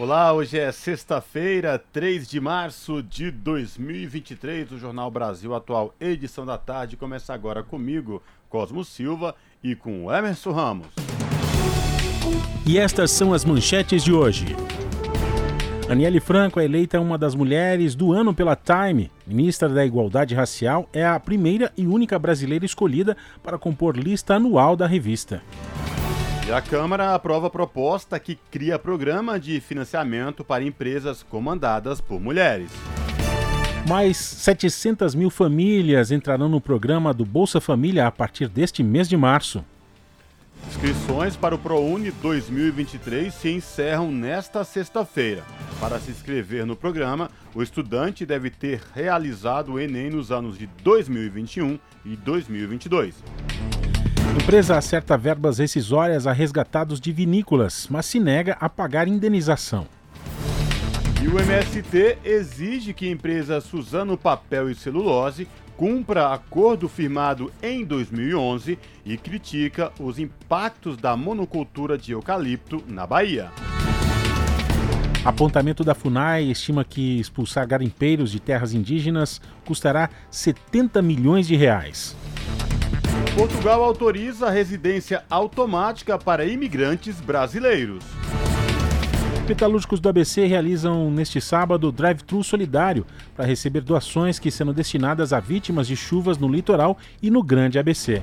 Olá, hoje é sexta-feira, 3 de março de 2023. O Jornal Brasil Atual, edição da tarde, começa agora comigo, Cosmo Silva, e com Emerson Ramos. E estas são as manchetes de hoje. Aniele Franco é eleita uma das mulheres do ano pela Time. Ministra da Igualdade Racial é a primeira e única brasileira escolhida para compor lista anual da revista. A Câmara aprova a proposta que cria programa de financiamento para empresas comandadas por mulheres. Mais 700 mil famílias entrarão no programa do Bolsa Família a partir deste mês de março. Inscrições para o ProUni 2023 se encerram nesta sexta-feira. Para se inscrever no programa, o estudante deve ter realizado o Enem nos anos de 2021 e 2022. Empresa acerta verbas rescisórias a resgatados de vinícolas, mas se nega a pagar indenização. E o MST exige que a empresa Suzano Papel e Celulose cumpra acordo firmado em 2011 e critica os impactos da monocultura de eucalipto na Bahia. Apontamento da FUNAI estima que expulsar garimpeiros de terras indígenas custará 70 milhões de reais. Portugal autoriza a residência automática para imigrantes brasileiros. Metalúrgicos do ABC realizam neste sábado drive-thru solidário para receber doações que serão destinadas a vítimas de chuvas no litoral e no Grande ABC.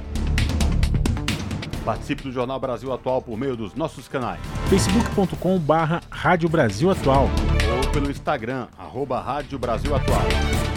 Participe do Jornal Brasil Atual por meio dos nossos canais. facebook.com barra Rádio Brasil Atual. Ou pelo Instagram, arroba Rádio Brasil Atual.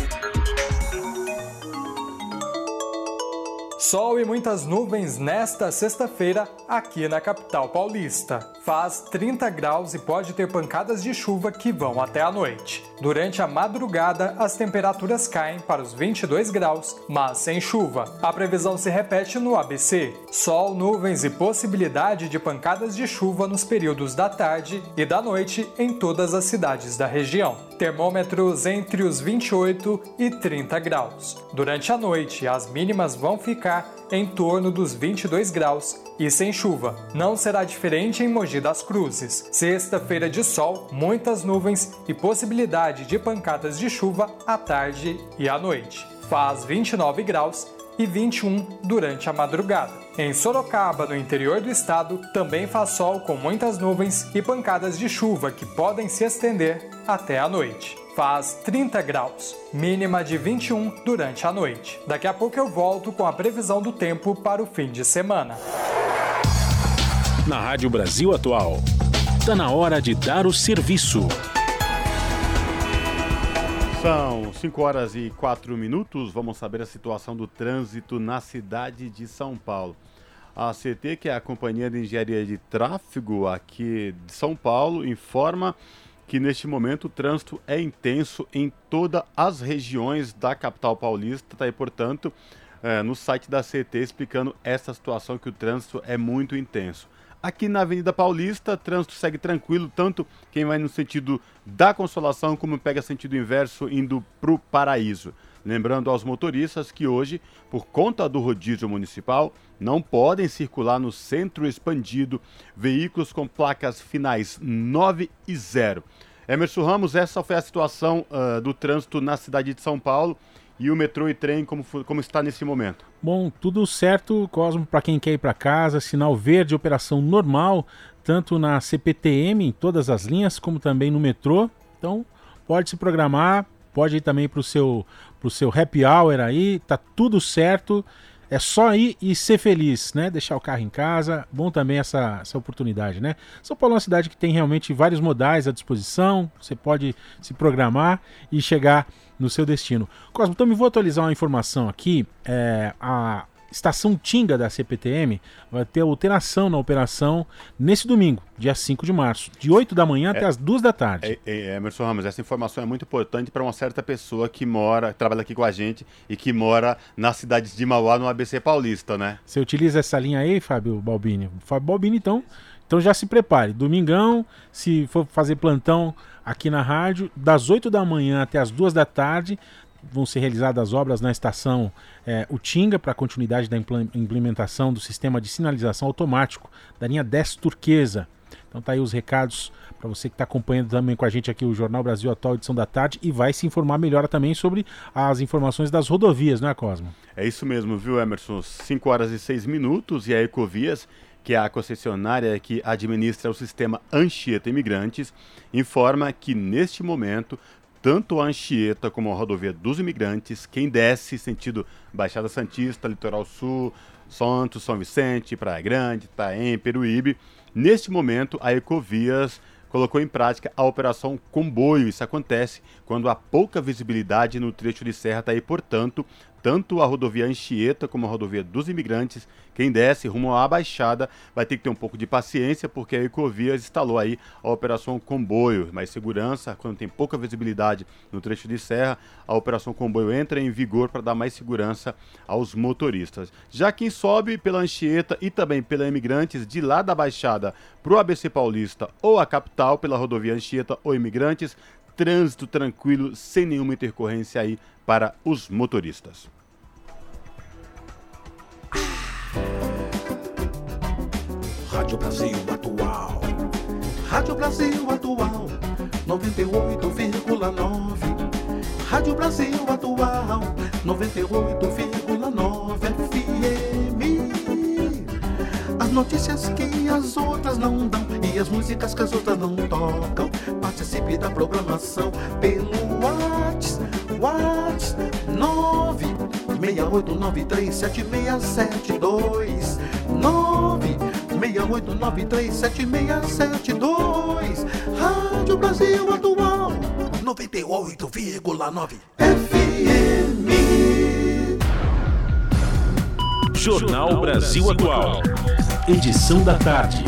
Sol e muitas nuvens nesta sexta-feira aqui na capital paulista. Faz 30 graus e pode ter pancadas de chuva que vão até a noite. Durante a madrugada, as temperaturas caem para os 22 graus, mas sem chuva. A previsão se repete no ABC: sol, nuvens e possibilidade de pancadas de chuva nos períodos da tarde e da noite em todas as cidades da região. Termômetros entre os 28 e 30 graus. Durante a noite, as mínimas vão ficar em torno dos 22 graus e sem chuva. Não será diferente em Mogi das Cruzes. Sexta-feira de sol, muitas nuvens e possibilidade de pancadas de chuva à tarde e à noite. Faz 29 graus e 21 durante a madrugada. Em Sorocaba, no interior do estado, também faz sol com muitas nuvens e pancadas de chuva que podem se estender até a noite. Faz 30 graus, mínima de 21 durante a noite. Daqui a pouco eu volto com a previsão do tempo para o fim de semana. Na Rádio Brasil Atual, está na hora de dar o serviço. São 5 horas e 4 minutos. Vamos saber a situação do trânsito na cidade de São Paulo. A CT, que é a Companhia de Engenharia de Tráfego aqui de São Paulo, informa que neste momento o trânsito é intenso em todas as regiões da capital paulista, tá? E, portanto, é, no site da CT explicando essa situação que o trânsito é muito intenso. Aqui na Avenida Paulista, trânsito segue tranquilo, tanto quem vai no sentido da Consolação como pega sentido inverso indo para o Paraíso. Lembrando aos motoristas que hoje, por conta do rodízio municipal, não podem circular no centro expandido veículos com placas finais 9 e 0. Emerson Ramos, essa foi a situação uh, do trânsito na cidade de São Paulo e o metrô e trem como, como está nesse momento? Bom, tudo certo, Cosmo, para quem quer ir para casa, sinal verde, operação normal, tanto na CPTM, em todas as linhas, como também no metrô. Então, pode se programar, pode ir também para o seu, seu happy hour aí, tá tudo certo. É só ir e ser feliz, né? Deixar o carro em casa, bom também essa, essa oportunidade, né? São Paulo é uma cidade que tem realmente vários modais à disposição, você pode se programar e chegar no seu destino. Cosmo, então me vou atualizar uma informação aqui. É, a, estação Tinga da CPTM vai ter alteração na operação nesse domingo, dia 5 de março, de 8 da manhã é, até as 2 da tarde. É, é, Emerson Ramos, essa informação é muito importante para uma certa pessoa que mora, trabalha aqui com a gente e que mora na cidade de Mauá, no ABC Paulista, né? Você utiliza essa linha aí, Fábio Balbini? Fábio Balbini, então, então já se prepare. Domingão, se for fazer plantão aqui na rádio, das 8 da manhã até as 2 da tarde, vão ser realizadas obras na estação é, Utinga para continuidade da implementação do sistema de sinalização automático da linha 10 turquesa. Então tá aí os recados para você que está acompanhando também com a gente aqui o Jornal Brasil Atual, edição da tarde, e vai se informar melhor também sobre as informações das rodovias, não é, Cosmo? É isso mesmo, viu, Emerson? 5 horas e 6 minutos e a Ecovias, que é a concessionária que administra o sistema Anchieta Imigrantes, informa que neste momento tanto a Anchieta como a rodovia dos imigrantes, quem desce sentido Baixada Santista, Litoral Sul, Santos, São Vicente, Praia Grande, Itaém, Peruíbe, neste momento a Ecovias colocou em prática a operação comboio. Isso acontece quando há pouca visibilidade no trecho de serra, tá aí, portanto, tanto a rodovia Anchieta como a rodovia dos imigrantes, quem desce rumo à Baixada vai ter que ter um pouco de paciência, porque a Ecovias instalou aí a operação comboio, mais segurança, quando tem pouca visibilidade no trecho de serra, a operação comboio entra em vigor para dar mais segurança aos motoristas. Já quem sobe pela Anchieta e também pela Imigrantes, de lá da Baixada para o ABC Paulista ou a capital, pela rodovia Anchieta ou Imigrantes, trânsito tranquilo, sem nenhuma intercorrência aí para os motoristas. Rádio Brasil Atual. Rádio Brasil Atual. 98,9. Rádio Brasil Atual. 98,9 As notícias que as outras não dão e as músicas que as outras não tocam. Participe da programação pelo WhatsApp. WhatsApp 968937672 968937672 Rádio Brasil Atual 98,9 FM Jornal Brasil Atual Edição da tarde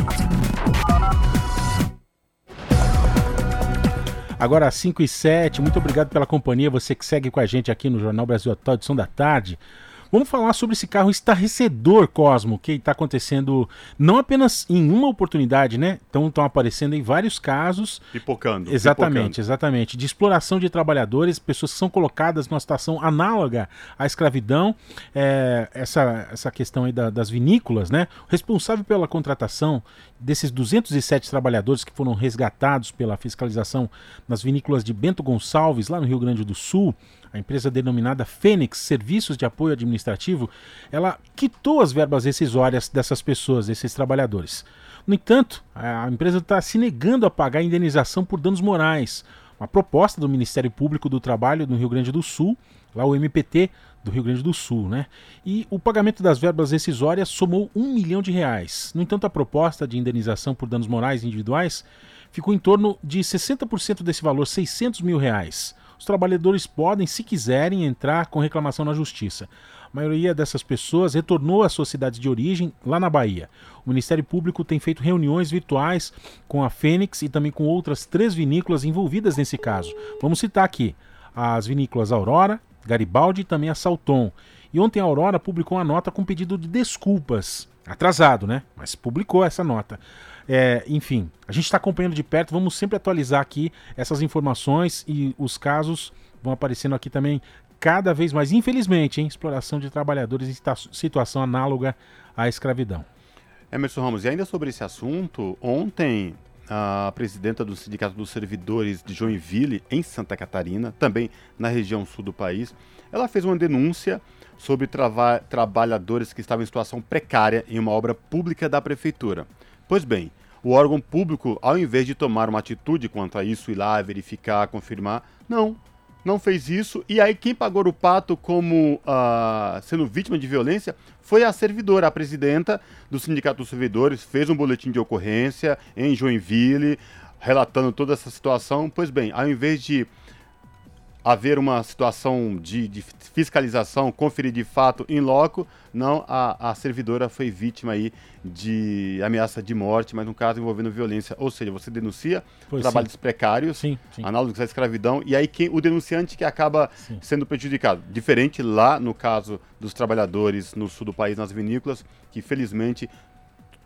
Agora às 5 e 7, muito obrigado pela companhia, você que segue com a gente aqui no Jornal Brasil Atual, edição da tarde. Vamos falar sobre esse carro estarrecedor, Cosmo, que está acontecendo não apenas em uma oportunidade, né? Então estão aparecendo em vários casos. Pipocando. Exatamente, pipocando. exatamente. De exploração de trabalhadores, pessoas que são colocadas numa situação análoga à escravidão. É, essa, essa questão aí da, das vinícolas, né? O responsável pela contratação desses 207 trabalhadores que foram resgatados pela fiscalização nas vinícolas de Bento Gonçalves, lá no Rio Grande do Sul, a empresa denominada Fênix Serviços de Apoio Administrativo, ela quitou as verbas rescisórias dessas pessoas, desses trabalhadores. No entanto, a empresa está se negando a pagar a indenização por danos morais. Uma proposta do Ministério Público do Trabalho do Rio Grande do Sul, lá o MPT do Rio Grande do Sul, né? E o pagamento das verbas rescisórias somou um milhão de reais. No entanto, a proposta de indenização por danos morais individuais ficou em torno de 60% desse valor, 600 mil reais os trabalhadores podem, se quiserem, entrar com reclamação na justiça. A maioria dessas pessoas retornou às suas cidades de origem, lá na Bahia. O Ministério Público tem feito reuniões virtuais com a Fênix e também com outras três vinícolas envolvidas nesse caso. Vamos citar aqui as vinícolas Aurora, Garibaldi também a Salton. E ontem a Aurora publicou uma nota com pedido de desculpas. Atrasado, né? Mas publicou essa nota. É, enfim, a gente está acompanhando de perto, vamos sempre atualizar aqui essas informações e os casos vão aparecendo aqui também cada vez mais, infelizmente, hein, exploração de trabalhadores em situação análoga à escravidão. Emerson Ramos, e ainda sobre esse assunto, ontem a presidenta do Sindicato dos Servidores de Joinville, em Santa Catarina, também na região sul do país, ela fez uma denúncia sobre trava trabalhadores que estavam em situação precária em uma obra pública da prefeitura. Pois bem, o órgão público, ao invés de tomar uma atitude quanto a isso, ir lá verificar, confirmar, não. Não fez isso. E aí quem pagou o pato como uh, sendo vítima de violência foi a servidora, a presidenta do Sindicato dos Servidores, fez um boletim de ocorrência em Joinville, relatando toda essa situação. Pois bem, ao invés de haver uma situação de, de, fiscalização, conferir de fato em loco, não, a, a servidora foi vítima aí de ameaça de morte, mas no caso envolvendo violência, ou seja, você denuncia pois trabalhos sim. precários, sim, sim. análogos à escravidão, e aí quem, o denunciante que acaba sendo prejudicado. Diferente lá no caso dos trabalhadores no sul do país, nas vinícolas, que felizmente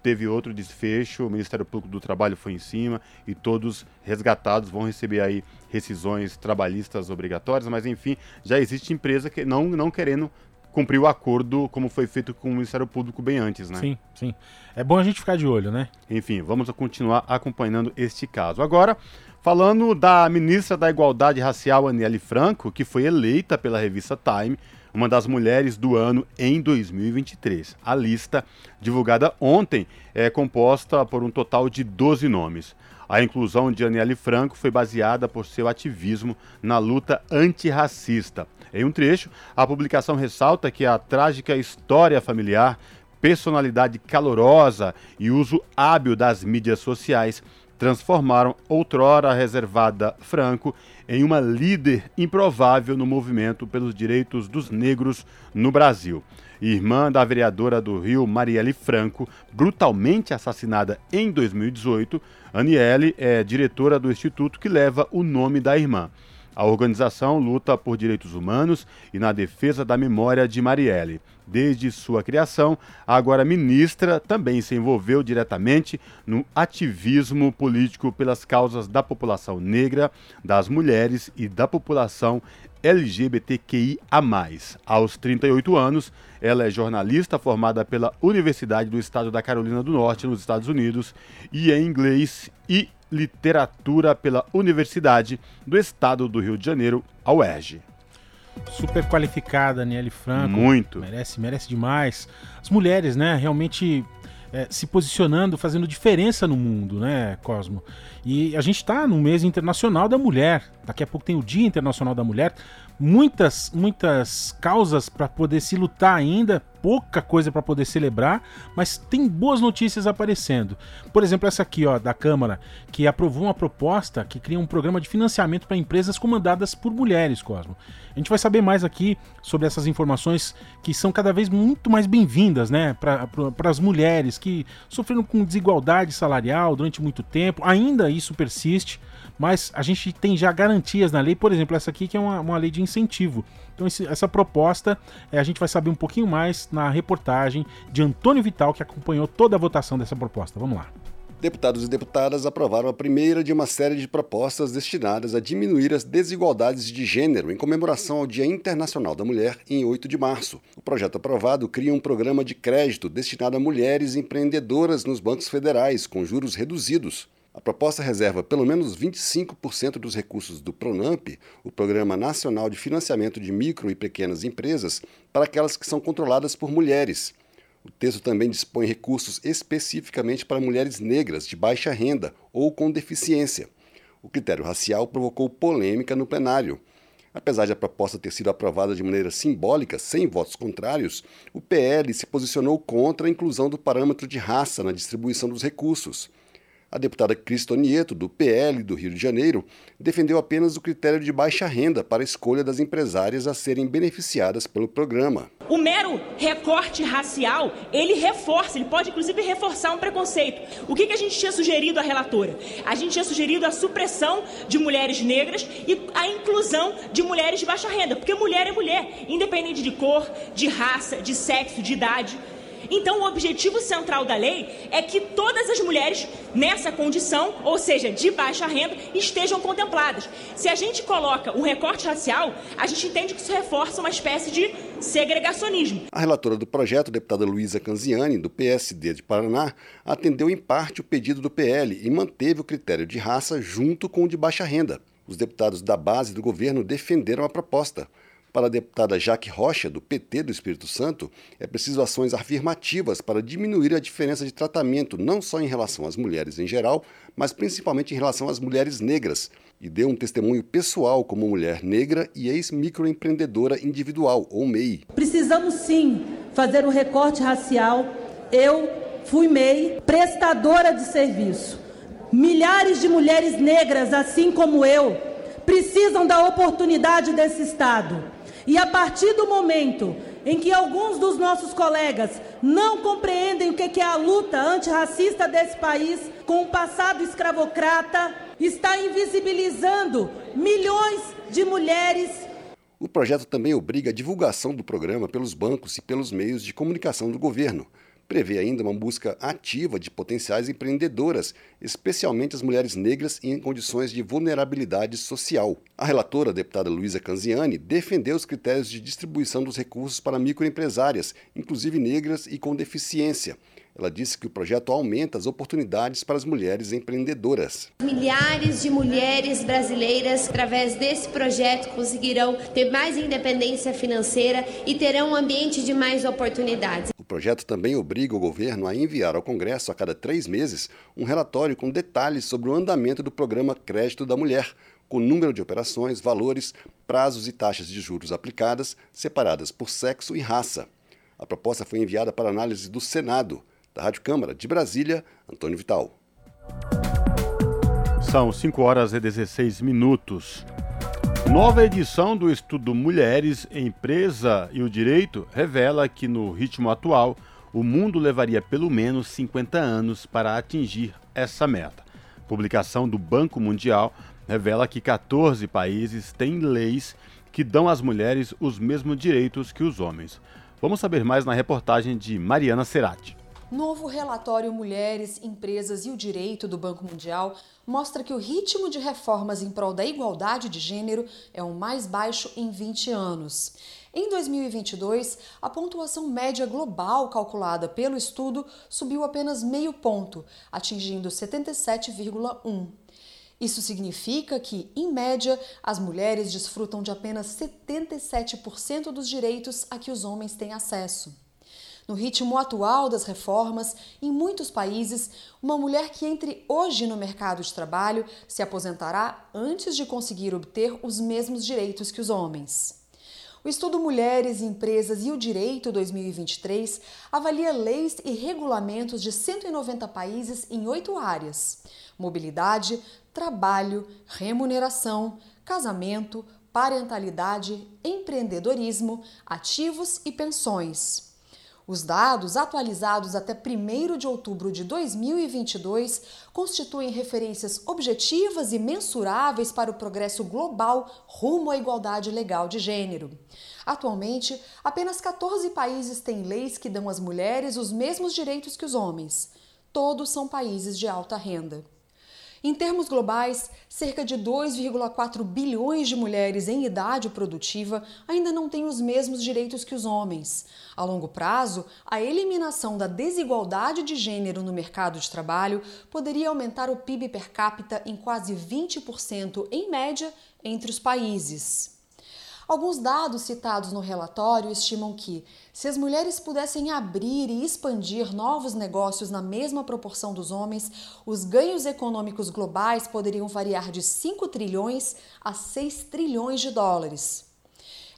teve outro desfecho, o Ministério Público do Trabalho foi em cima e todos resgatados vão receber aí rescisões trabalhistas obrigatórias, mas enfim, já existe empresa que não, não querendo cumprir o acordo como foi feito com o Ministério Público bem antes, né? Sim, sim. É bom a gente ficar de olho, né? Enfim, vamos continuar acompanhando este caso. Agora, falando da ministra da Igualdade Racial, Aniele Franco, que foi eleita pela revista Time uma das mulheres do ano em 2023. A lista, divulgada ontem, é composta por um total de 12 nomes. A inclusão de Aniele Franco foi baseada por seu ativismo na luta antirracista. Em um trecho, a publicação ressalta que a trágica história familiar, personalidade calorosa e uso hábil das mídias sociais transformaram outrora reservada Franco em uma líder improvável no movimento pelos direitos dos negros no Brasil. Irmã da vereadora do Rio, Marielle Franco, brutalmente assassinada em 2018, Aniele é diretora do instituto que leva o nome da irmã. A organização luta por direitos humanos e na defesa da memória de Marielle. Desde sua criação, a agora ministra também se envolveu diretamente no ativismo político pelas causas da população negra, das mulheres e da população LGBTQIA. Aos 38 anos, ela é jornalista formada pela Universidade do Estado da Carolina do Norte, nos Estados Unidos, e em inglês e Literatura pela Universidade do Estado do Rio de Janeiro, a UERJ. Super qualificada, Aniele Franco. Muito. Merece, merece demais. As mulheres, né, realmente é, se posicionando, fazendo diferença no mundo, né, Cosmo? E a gente está no mês internacional da mulher. Daqui a pouco tem o Dia Internacional da Mulher muitas, muitas causas para poder se lutar ainda, pouca coisa para poder celebrar, mas tem boas notícias aparecendo. Por exemplo, essa aqui, ó, da Câmara, que aprovou uma proposta que cria um programa de financiamento para empresas comandadas por mulheres, Cosmo. A gente vai saber mais aqui sobre essas informações que são cada vez muito mais bem-vindas, né, para as mulheres que sofreram com desigualdade salarial durante muito tempo, ainda isso persiste mas a gente tem já garantias na lei, por exemplo, essa aqui que é uma, uma lei de incentivo. Então, esse, essa proposta é, a gente vai saber um pouquinho mais na reportagem de Antônio Vital, que acompanhou toda a votação dessa proposta. Vamos lá. Deputados e deputadas aprovaram a primeira de uma série de propostas destinadas a diminuir as desigualdades de gênero em comemoração ao Dia Internacional da Mulher, em 8 de março. O projeto aprovado cria um programa de crédito destinado a mulheres empreendedoras nos bancos federais, com juros reduzidos. A proposta reserva pelo menos 25% dos recursos do PRONAMP, o Programa Nacional de Financiamento de Micro e Pequenas Empresas, para aquelas que são controladas por mulheres. O texto também dispõe recursos especificamente para mulheres negras de baixa renda ou com deficiência. O critério racial provocou polêmica no plenário. Apesar de a proposta ter sido aprovada de maneira simbólica, sem votos contrários, o PL se posicionou contra a inclusão do parâmetro de raça na distribuição dos recursos. A deputada Cristonieto, do PL do Rio de Janeiro, defendeu apenas o critério de baixa renda para a escolha das empresárias a serem beneficiadas pelo programa. O mero recorte racial, ele reforça, ele pode inclusive reforçar um preconceito. O que, que a gente tinha sugerido à relatora? A gente tinha sugerido a supressão de mulheres negras e a inclusão de mulheres de baixa renda, porque mulher é mulher, independente de cor, de raça, de sexo, de idade. Então, o objetivo central da lei é que todas as mulheres nessa condição, ou seja, de baixa renda, estejam contempladas. Se a gente coloca o recorte racial, a gente entende que isso reforça uma espécie de segregacionismo. A relatora do projeto, deputada Luísa Canziani, do PSD de Paraná, atendeu em parte o pedido do PL e manteve o critério de raça junto com o de baixa renda. Os deputados da base do governo defenderam a proposta. Para a deputada Jaque Rocha, do PT do Espírito Santo, é preciso ações afirmativas para diminuir a diferença de tratamento, não só em relação às mulheres em geral, mas principalmente em relação às mulheres negras. E deu um testemunho pessoal como mulher negra e ex-microempreendedora individual, ou MEI. Precisamos sim fazer um recorte racial. Eu fui MEI, prestadora de serviço. Milhares de mulheres negras, assim como eu, precisam da oportunidade desse Estado e a partir do momento em que alguns dos nossos colegas não compreendem o que é a luta antirracista desse país com o passado escravocrata, está invisibilizando milhões de mulheres. O projeto também obriga a divulgação do programa pelos bancos e pelos meios de comunicação do governo prevê ainda uma busca ativa de potenciais empreendedoras, especialmente as mulheres negras em condições de vulnerabilidade social. A relatora, a deputada Luísa Canziani, defendeu os critérios de distribuição dos recursos para microempresárias, inclusive negras e com deficiência. Ela disse que o projeto aumenta as oportunidades para as mulheres empreendedoras. Milhares de mulheres brasileiras, através desse projeto, conseguirão ter mais independência financeira e terão um ambiente de mais oportunidades. O projeto também obriga o governo a enviar ao Congresso, a cada três meses, um relatório com detalhes sobre o andamento do programa Crédito da Mulher, com número de operações, valores, prazos e taxas de juros aplicadas, separadas por sexo e raça. A proposta foi enviada para análise do Senado. Da Rádio Câmara de Brasília, Antônio Vital. São 5 horas e 16 minutos. Nova edição do estudo Mulheres, Empresa e o Direito revela que, no ritmo atual, o mundo levaria pelo menos 50 anos para atingir essa meta. Publicação do Banco Mundial revela que 14 países têm leis que dão às mulheres os mesmos direitos que os homens. Vamos saber mais na reportagem de Mariana Serati. Novo relatório Mulheres, Empresas e o Direito do Banco Mundial mostra que o ritmo de reformas em prol da igualdade de gênero é o mais baixo em 20 anos. Em 2022, a pontuação média global calculada pelo estudo subiu apenas meio ponto, atingindo 77,1. Isso significa que, em média, as mulheres desfrutam de apenas 77% dos direitos a que os homens têm acesso. No ritmo atual das reformas, em muitos países, uma mulher que entre hoje no mercado de trabalho se aposentará antes de conseguir obter os mesmos direitos que os homens. O estudo Mulheres, Empresas e o Direito 2023 avalia leis e regulamentos de 190 países em oito áreas: mobilidade, trabalho, remuneração, casamento, parentalidade, empreendedorismo, ativos e pensões. Os dados, atualizados até 1 de outubro de 2022, constituem referências objetivas e mensuráveis para o progresso global rumo à igualdade legal de gênero. Atualmente, apenas 14 países têm leis que dão às mulheres os mesmos direitos que os homens. Todos são países de alta renda. Em termos globais, cerca de 2,4 bilhões de mulheres em idade produtiva ainda não têm os mesmos direitos que os homens. A longo prazo, a eliminação da desigualdade de gênero no mercado de trabalho poderia aumentar o PIB per capita em quase 20% em média entre os países. Alguns dados citados no relatório estimam que, se as mulheres pudessem abrir e expandir novos negócios na mesma proporção dos homens, os ganhos econômicos globais poderiam variar de 5 trilhões a 6 trilhões de dólares.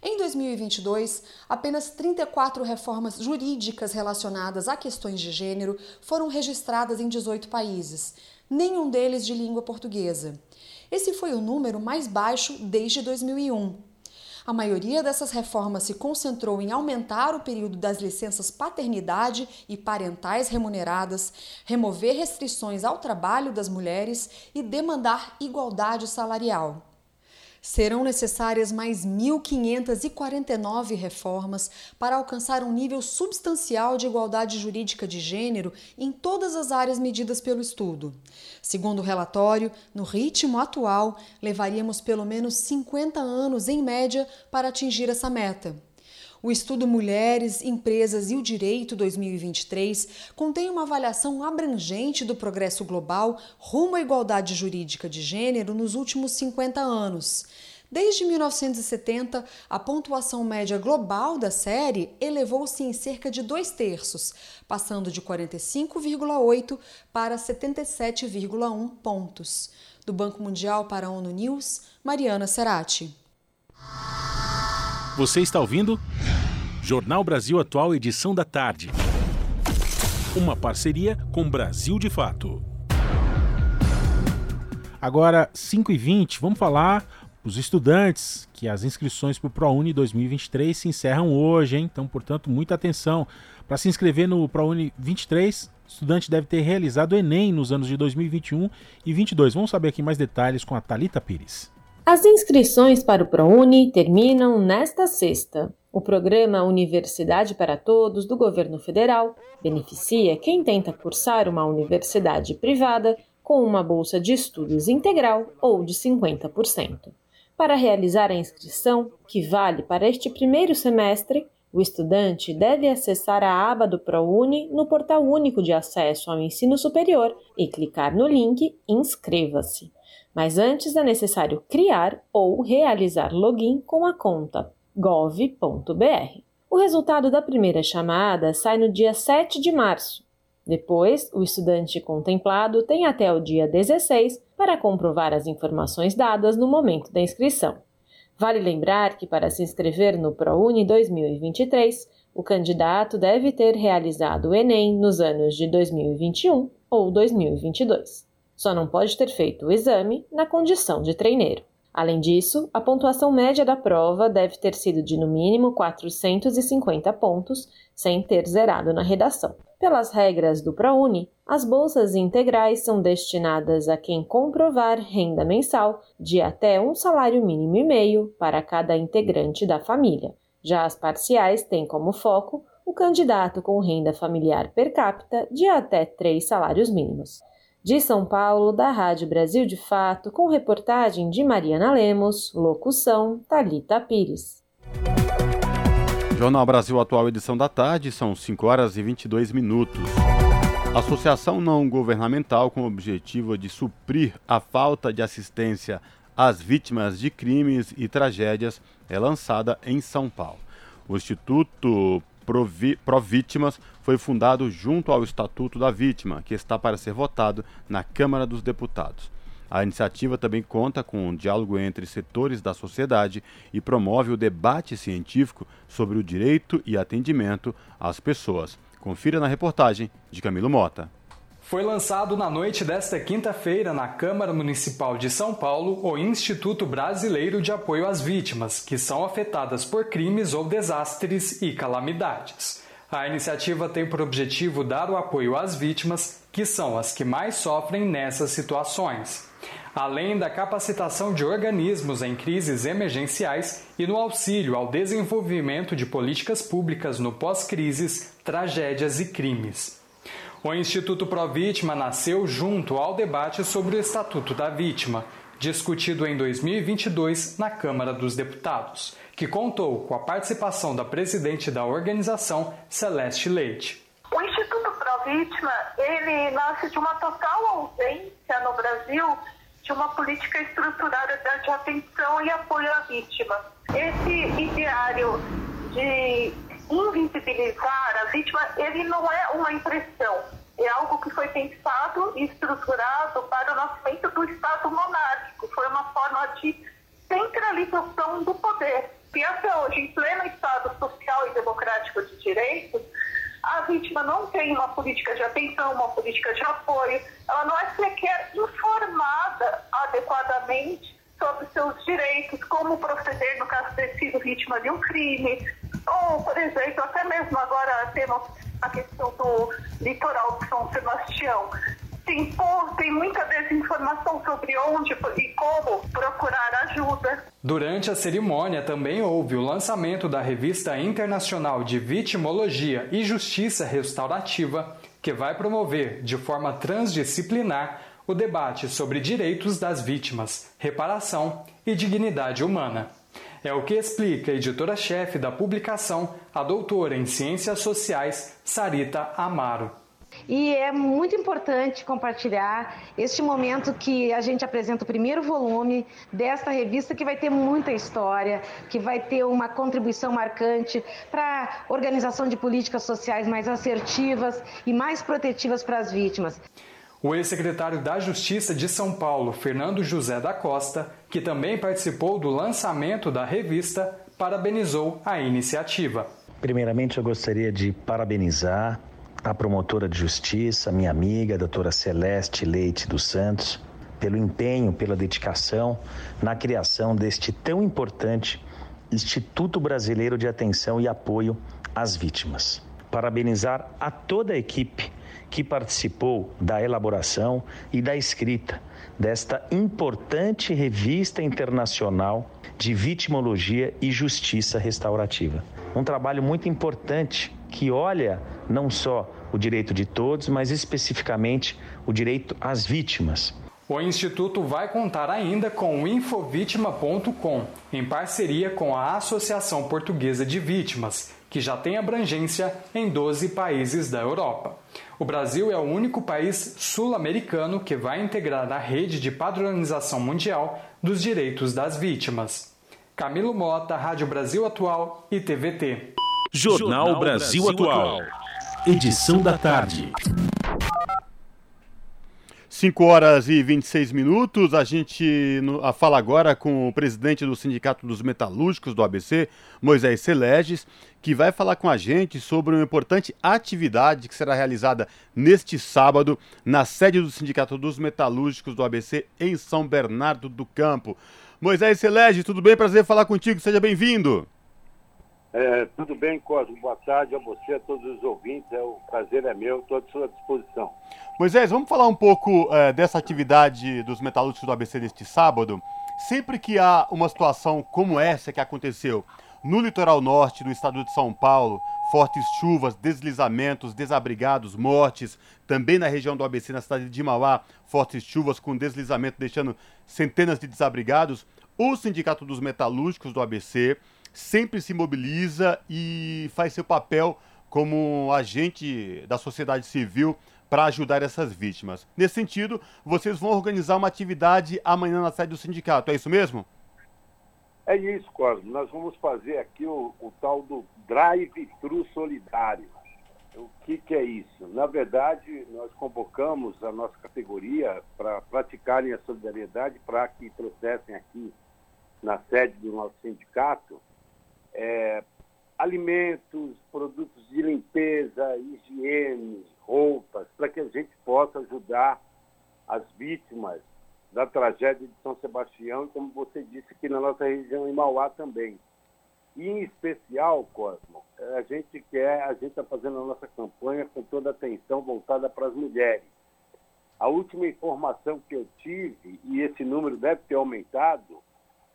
Em 2022, apenas 34 reformas jurídicas relacionadas a questões de gênero foram registradas em 18 países, nenhum deles de língua portuguesa. Esse foi o número mais baixo desde 2001. A maioria dessas reformas se concentrou em aumentar o período das licenças paternidade e parentais remuneradas, remover restrições ao trabalho das mulheres e demandar igualdade salarial. Serão necessárias mais 1.549 reformas para alcançar um nível substancial de igualdade jurídica de gênero em todas as áreas medidas pelo estudo. Segundo o relatório, no ritmo atual, levaríamos pelo menos 50 anos em média para atingir essa meta. O estudo Mulheres, Empresas e o Direito 2023 contém uma avaliação abrangente do progresso global rumo à igualdade jurídica de gênero nos últimos 50 anos. Desde 1970, a pontuação média global da série elevou-se em cerca de dois terços, passando de 45,8 para 77,1 pontos. Do Banco Mundial para a ONU News, Mariana Serati. Você está ouvindo? Jornal Brasil Atual, edição da tarde. Uma parceria com Brasil de Fato. Agora, 5 e 20 vamos falar os estudantes que as inscrições para o ProUni 2023 se encerram hoje, hein? Então, portanto, muita atenção. Para se inscrever no ProUni 23, o estudante deve ter realizado o Enem nos anos de 2021 e 2022. Vamos saber aqui mais detalhes com a Talita Pires. As inscrições para o ProUni terminam nesta sexta. O programa Universidade para Todos do governo federal beneficia quem tenta cursar uma universidade privada com uma bolsa de estudos integral ou de 50%. Para realizar a inscrição, que vale para este primeiro semestre, o estudante deve acessar a aba do ProUni no Portal Único de Acesso ao Ensino Superior e clicar no link Inscreva-se. Mas antes é necessário criar ou realizar login com a conta gov.br. O resultado da primeira chamada sai no dia 7 de março depois, o estudante contemplado tem até o dia 16 para comprovar as informações dadas no momento da inscrição. Vale lembrar que, para se inscrever no ProUni 2023, o candidato deve ter realizado o Enem nos anos de 2021 ou 2022. Só não pode ter feito o exame na condição de treineiro. Além disso, a pontuação média da prova deve ter sido de no mínimo 450 pontos, sem ter zerado na redação. Pelas regras do ProUni, as bolsas integrais são destinadas a quem comprovar renda mensal de até um salário mínimo e meio para cada integrante da família. Já as parciais têm como foco o candidato com renda familiar per capita de até três salários mínimos. De São Paulo, da Rádio Brasil de Fato, com reportagem de Mariana Lemos, locução Talita Pires. Jornal Brasil Atual, edição da tarde, são 5 horas e 22 minutos. Associação não governamental com o objetivo de suprir a falta de assistência às vítimas de crimes e tragédias é lançada em São Paulo. O Instituto Provítimas foi fundado junto ao Estatuto da Vítima, que está para ser votado na Câmara dos Deputados. A iniciativa também conta com um diálogo entre setores da sociedade e promove o debate científico sobre o direito e atendimento às pessoas. Confira na reportagem de Camilo Mota. Foi lançado na noite desta quinta-feira na Câmara Municipal de São Paulo o Instituto Brasileiro de Apoio às Vítimas, que são afetadas por crimes ou desastres e calamidades. A iniciativa tem por objetivo dar o apoio às vítimas, que são as que mais sofrem nessas situações além da capacitação de organismos em crises emergenciais e no auxílio ao desenvolvimento de políticas públicas no pós-crises, tragédias e crimes. O Instituto Provítima nasceu junto ao debate sobre o Estatuto da Vítima, discutido em 2022 na Câmara dos Deputados, que contou com a participação da presidente da organização, Celeste Leite. O Instituto Provítima, ele nasce de uma total ausência no Brasil de uma política estruturada de atenção e apoio à vítima. Esse ideário de invisibilizar a vítima, ele não é uma impressão, é algo que foi pensado e estruturado para o nascimento do Estado monárquico. Foi uma forma de centralização do poder. E até hoje, em pleno Estado social e democrático de direitos, a vítima não tem uma política de atenção, uma política de apoio, ela não é sequer informada adequadamente sobre seus direitos, como proceder no caso de ter sido vítima de um crime, ou, por exemplo, até mesmo agora temos a questão do litoral de São Sebastião tem, tem muita desinformação sobre onde e como procurar ajuda. Durante a cerimônia também houve o lançamento da revista internacional de Vitimologia e Justiça Restaurativa, que vai promover de forma transdisciplinar o debate sobre direitos das vítimas, reparação e dignidade humana. É o que explica a editora-chefe da publicação, a doutora em Ciências Sociais, Sarita Amaro. E é muito importante compartilhar este momento que a gente apresenta o primeiro volume desta revista, que vai ter muita história, que vai ter uma contribuição marcante para a organização de políticas sociais mais assertivas e mais protetivas para as vítimas. O ex-secretário da Justiça de São Paulo, Fernando José da Costa, que também participou do lançamento da revista, parabenizou a iniciativa. Primeiramente, eu gostaria de parabenizar a promotora de justiça, minha amiga, a doutora Celeste Leite dos Santos, pelo empenho, pela dedicação na criação deste tão importante Instituto Brasileiro de Atenção e Apoio às Vítimas. Parabenizar a toda a equipe que participou da elaboração e da escrita desta importante revista internacional de vitimologia e justiça restaurativa. Um trabalho muito importante que olha não só o direito de todos, mas especificamente o direito às vítimas. O Instituto vai contar ainda com o Infovítima.com, em parceria com a Associação Portuguesa de Vítimas, que já tem abrangência em 12 países da Europa. O Brasil é o único país sul-americano que vai integrar a rede de padronização mundial dos direitos das vítimas. Camilo Mota, Rádio Brasil Atual e TVT. Jornal Brasil Atual. Edição da tarde. 5 horas e 26 minutos. A gente fala agora com o presidente do Sindicato dos Metalúrgicos do ABC, Moisés Seleges, que vai falar com a gente sobre uma importante atividade que será realizada neste sábado na sede do Sindicato dos Metalúrgicos do ABC em São Bernardo do Campo. Moisés Seleges, tudo bem? Prazer falar contigo. Seja bem-vindo. É, tudo bem, Cosmo? Boa tarde a você, a todos os ouvintes. É, o prazer é meu, estou à sua disposição. Moisés, vamos falar um pouco é, dessa atividade dos metalúrgicos do ABC neste sábado. Sempre que há uma situação como essa que aconteceu no litoral norte do estado de São Paulo, fortes chuvas, deslizamentos, desabrigados, mortes, também na região do ABC, na cidade de Mauá, fortes chuvas com deslizamento deixando centenas de desabrigados, o Sindicato dos Metalúrgicos do ABC sempre se mobiliza e faz seu papel como agente da sociedade civil para ajudar essas vítimas. Nesse sentido, vocês vão organizar uma atividade amanhã na sede do sindicato, é isso mesmo? É isso, Cosmo. Nós vamos fazer aqui o, o tal do drive-thru solidário. O que, que, é isso? Na verdade, nós convocamos a nossa categoria para praticarem a solidariedade para que trouxessem aqui na sede do nosso sindicato é, alimentos, produtos de limpeza, higiene, roupas, para que a gente possa ajudar as vítimas da tragédia de São Sebastião, e como você disse, aqui na nossa região em Mauá também. E em especial, Cosmo, a gente quer, a gente está fazendo a nossa campanha com toda a atenção voltada para as mulheres. A última informação que eu tive, e esse número deve ter aumentado,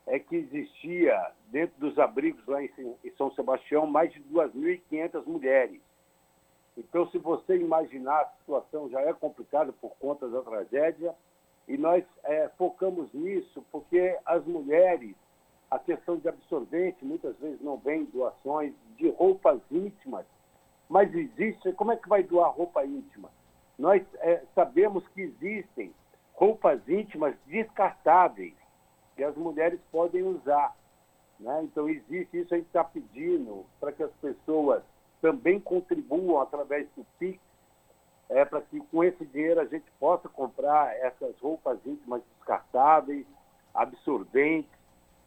é que existia, dentro dos abrigos lá em São Sebastião, mais de 2.500 mulheres. Então, se você imaginar, a situação já é complicada por conta da tragédia, e nós é, focamos nisso porque as mulheres, a questão de absorvente, muitas vezes não vem doações de roupas íntimas, mas existe, como é que vai doar roupa íntima? Nós é, sabemos que existem roupas íntimas descartáveis, que as mulheres podem usar. Né? Então, existe isso, a gente está pedindo para que as pessoas também contribuam através do PIX, é, para que com esse dinheiro a gente possa comprar essas roupas íntimas descartáveis, absorventes,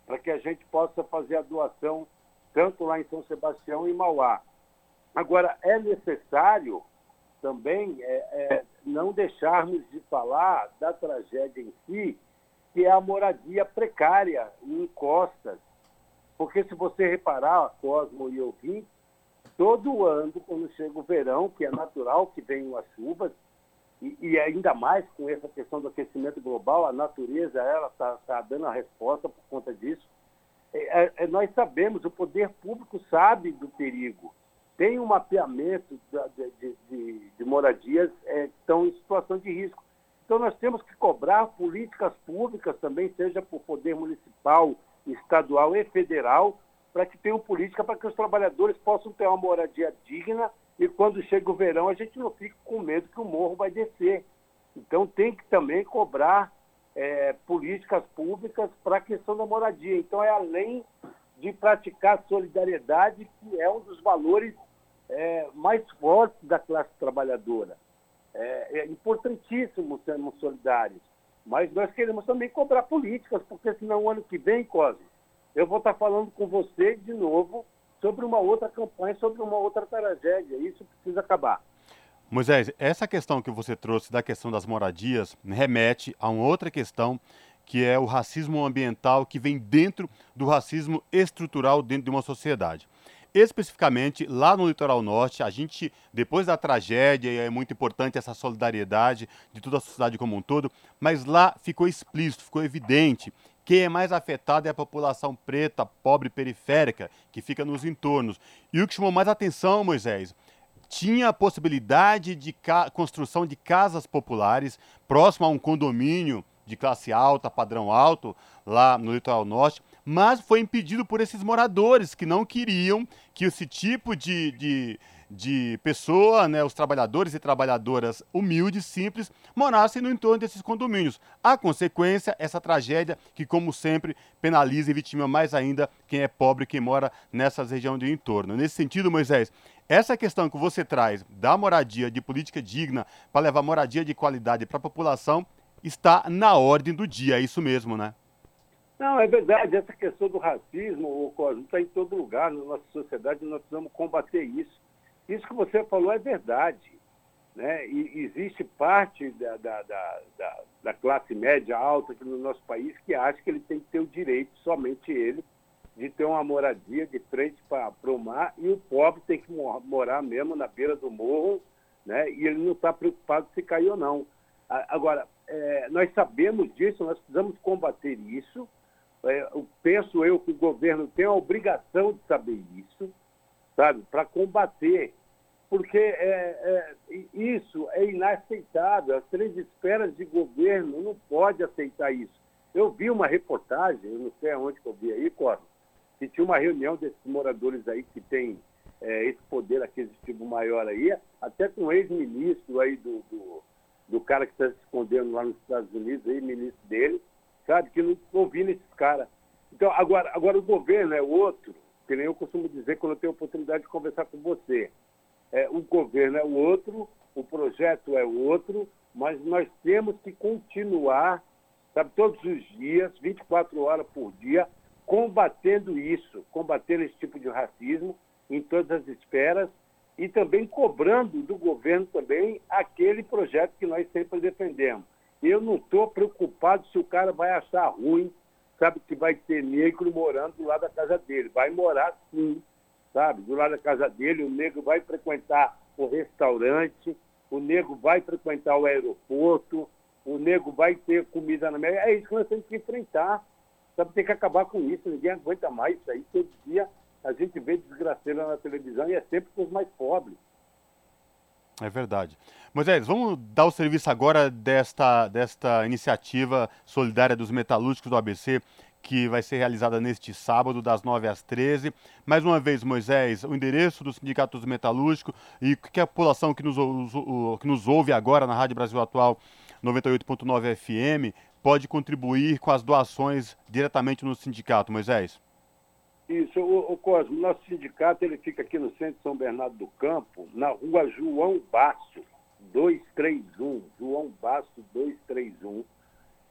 para que a gente possa fazer a doação tanto lá em São Sebastião e Mauá. Agora, é necessário também é, é, não deixarmos de falar da tragédia em si, que é a moradia precária em costas. Porque se você reparar, Cosmo e ouvinte, todo ano, quando chega o verão, que é natural que venham as chuvas, e, e ainda mais com essa questão do aquecimento global, a natureza ela está tá dando a resposta por conta disso. É, é, é, nós sabemos, o poder público sabe do perigo. Tem um mapeamento de, de, de, de moradias é, que estão em situação de risco. Então, nós temos que cobrar políticas públicas também, seja por poder municipal, estadual e federal, para que tenham política para que os trabalhadores possam ter uma moradia digna e quando chega o verão, a gente não fica com medo que o morro vai descer. Então tem que também cobrar é, políticas públicas para a questão da moradia. Então é além de praticar solidariedade, que é um dos valores é, mais fortes da classe trabalhadora. É, é importantíssimo sermos solidários, mas nós queremos também cobrar políticas, porque senão o ano que vem, Cosme, eu vou estar falando com você de novo sobre uma outra campanha, sobre uma outra tragédia. Isso precisa acabar. Moisés, essa questão que você trouxe da questão das moradias remete a uma outra questão que é o racismo ambiental que vem dentro do racismo estrutural dentro de uma sociedade. Especificamente lá no litoral norte, a gente, depois da tragédia, é muito importante essa solidariedade de toda a sociedade como um todo, mas lá ficou explícito, ficou evidente quem é mais afetado é a população preta, pobre, periférica, que fica nos entornos. E o que chamou mais atenção, Moisés, tinha a possibilidade de construção de casas populares próximo a um condomínio de classe alta, padrão alto, lá no litoral norte, mas foi impedido por esses moradores que não queriam que esse tipo de, de de pessoa, né, os trabalhadores e trabalhadoras humildes, simples, morassem no entorno desses condomínios. A consequência, essa tragédia que, como sempre, penaliza e vitima mais ainda quem é pobre, quem mora nessas regiões de entorno. Nesse sentido, Moisés, essa questão que você traz da moradia, de política digna, para levar moradia de qualidade para a população, está na ordem do dia, é isso mesmo, né? Não, é verdade. Essa questão do racismo, o Cosmo, está em todo lugar na nossa sociedade e nós precisamos combater isso. Isso que você falou é verdade. Né? E existe parte da, da, da, da, classe média alta aqui no nosso país que acha que ele tem que ter o direito, somente ele, de ter uma moradia de frente para o mar e o pobre tem que morar mesmo na beira do morro, né? E ele não está preocupado se cair ou não. Agora, é, nós sabemos disso, nós precisamos combater isso. É, eu penso eu que o governo tem a obrigação de saber isso, sabe, para combater porque é, é, isso é inaceitável. As três esferas de governo não pode aceitar isso. Eu vi uma reportagem, eu não sei aonde que eu vi aí, Cosmo, que tinha uma reunião desses moradores aí que tem é, esse poder aquisitivo maior aí, até com o ex-ministro aí do, do, do, cara que está se escondendo lá nos Estados Unidos, aí, ministro dele, sabe, que não ouvindo esses caras. Então, agora, agora o governo é outro, que nem eu costumo dizer quando eu tenho oportunidade de conversar com você é, o governo é o outro, o projeto é o outro, mas nós temos que continuar, sabe, todos os dias, 24 horas por dia, combatendo isso, combatendo esse tipo de racismo em todas as esferas e também cobrando do governo também aquele projeto que nós sempre defendemos. Eu não estou preocupado se o cara vai achar ruim, sabe, que vai ter negro morando do lado da casa dele. Vai morar sim, sabe? Do lado da casa dele, o negro vai frequentar o restaurante, o negro vai frequentar o aeroporto, o negro vai ter comida na mesa. É isso que nós temos que enfrentar. Sabe, tem que acabar com isso. Ninguém aguenta mais isso aí. Todo dia a gente vê desgraceira na televisão e é sempre com os mais pobres. É verdade. Moisés, vamos dar o serviço agora desta, desta iniciativa solidária dos metalúrgicos do ABC que vai ser realizada neste sábado, das 9 às 13. Mais uma vez, Moisés, o endereço do Sindicato dos Metalúrgicos e que a população que nos, que nos ouve agora na Rádio Brasil Atual 98.9 FM pode contribuir com as doações diretamente no sindicato, Moisés? Isso, o, o Cosmo, nosso sindicato ele fica aqui no centro de São Bernardo do Campo, na rua João Basso, 231, João Basso 231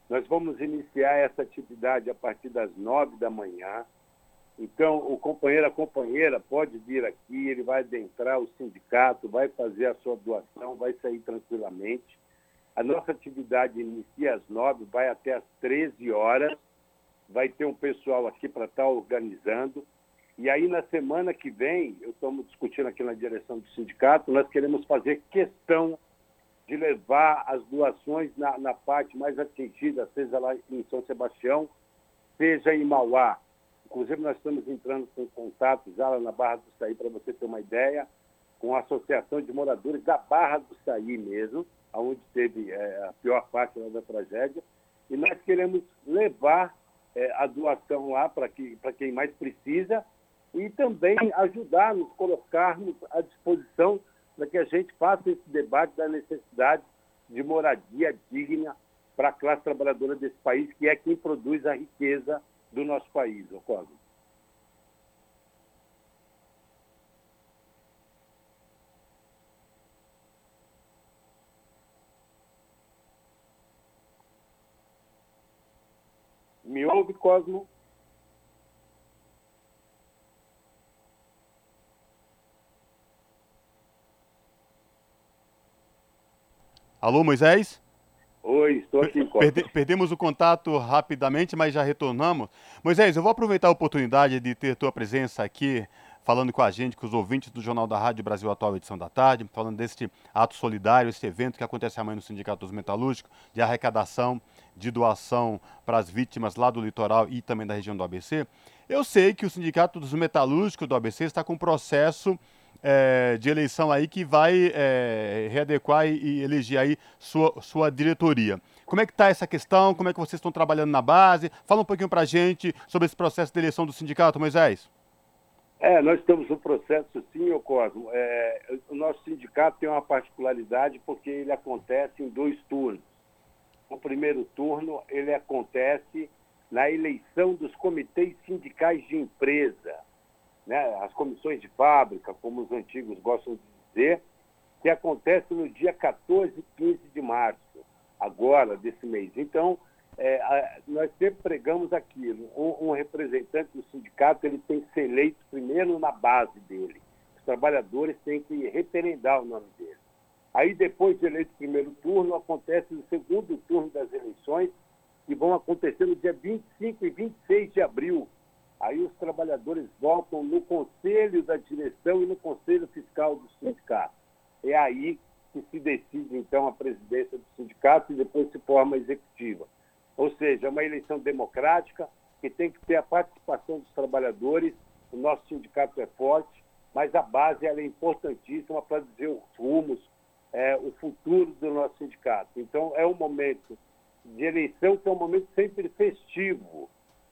nós vamos iniciar essa atividade a partir das nove da manhã. Então, o companheiro, a companheira pode vir aqui, ele vai adentrar o sindicato, vai fazer a sua doação, vai sair tranquilamente. A nossa atividade inicia às nove, vai até às 13 horas. Vai ter um pessoal aqui para estar tá organizando. E aí, na semana que vem, eu estamos discutindo aqui na direção do sindicato, nós queremos fazer questão de levar as doações na, na, parte mais atingida, seja lá em São Sebastião, seja em Mauá. Inclusive, nós estamos entrando com contato já lá na Barra do Saí, para você ter uma ideia, com a Associação de Moradores da Barra do Saí mesmo, onde teve é, a pior parte da tragédia, e nós queremos levar é, a doação lá para que, quem mais precisa e também ajudar, nos colocarmos à disposição para que a gente faça esse debate da necessidade de moradia digna para a classe trabalhadora desse país, que é quem produz a riqueza do nosso país, Cosmo. Me ouve, Cosmo? Alô, Moisés? Oi, estou aqui. Perde, perdemos o contato rapidamente, mas já retornamos. Moisés, eu vou aproveitar a oportunidade de ter tua presença aqui, falando com a gente, com os ouvintes do Jornal da Rádio Brasil Atual, edição da tarde, falando deste ato solidário, esse evento que acontece amanhã no Sindicato dos Metalúrgicos, de arrecadação, de doação para as vítimas lá do litoral e também da região do ABC. Eu sei que o Sindicato dos Metalúrgicos do ABC está com um processo é, de eleição aí que vai é, readequar e, eleger aí sua, sua diretoria. Como é que está essa questão? Como é que vocês estão trabalhando na base? Fala um pouquinho para a gente sobre esse processo de eleição do sindicato, Moisés. É, nós estamos no processo sim, ô Cosmo. É, o nosso sindicato tem uma particularidade porque ele acontece em dois turnos. O primeiro turno, ele acontece na eleição dos comitês sindicais de empresa né, as comissões de fábrica, como os antigos gostam de dizer, que acontece no dia 14 e 15 de março, agora, desse mês. Então, é, a, nós sempre pregamos aquilo, um, um, representante do sindicato ele tem que ser eleito primeiro na base dele. Os trabalhadores têm que referendar o nome dele. Aí, depois de eleito o primeiro turno, acontece o segundo turno das eleições, que vão acontecer no dia 25 e 26 de abril, Aí os trabalhadores votam no conselho da direção e no conselho fiscal do sindicato. É aí que se decide, então, a presidência do sindicato e depois se forma a executiva. Ou seja, é uma eleição democrática que tem que ter a participação dos trabalhadores. O nosso sindicato é forte, mas a base é importantíssima para dizer os rumos, é, o futuro do nosso sindicato. Então, é um momento de eleição que é um momento sempre festivo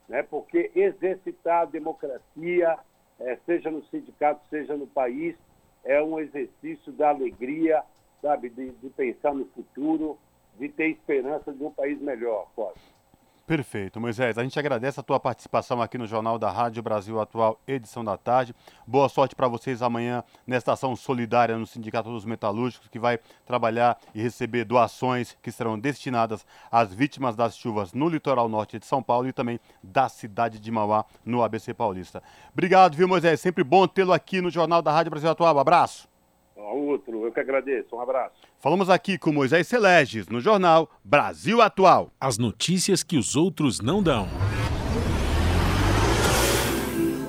né? porque exercitar a democracia, é, seja no sindicato, seja no país, é um exercício da alegria, sabe, de, de pensar no futuro, de ter esperança de um país melhor, Costa. Perfeito, Moisés. A gente agradece a tua participação aqui no Jornal da Rádio Brasil Atual, edição da tarde. Boa sorte para vocês amanhã nesta ação solidária no Sindicato dos Metalúrgicos, que vai trabalhar e receber doações que serão destinadas às vítimas das chuvas no litoral norte de São Paulo e também da cidade de Mauá, no ABC Paulista. Obrigado, viu, Moisés? Sempre bom tê-lo aqui no Jornal da Rádio Brasil Atual. Abraço. Outro, eu que agradeço. Um abraço. Falamos aqui com Moisés Seleges no jornal Brasil Atual. As notícias que os outros não dão.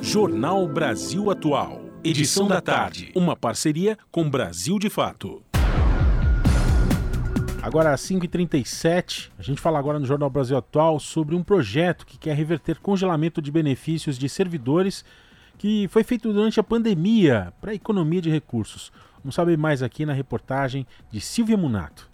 Jornal Brasil Atual. Edição da tarde. Uma parceria com Brasil de Fato. Agora às 5h37, a gente fala agora no Jornal Brasil Atual sobre um projeto que quer reverter congelamento de benefícios de servidores que foi feito durante a pandemia para a economia de recursos. Vamos saber mais aqui na reportagem de Silvia Munato.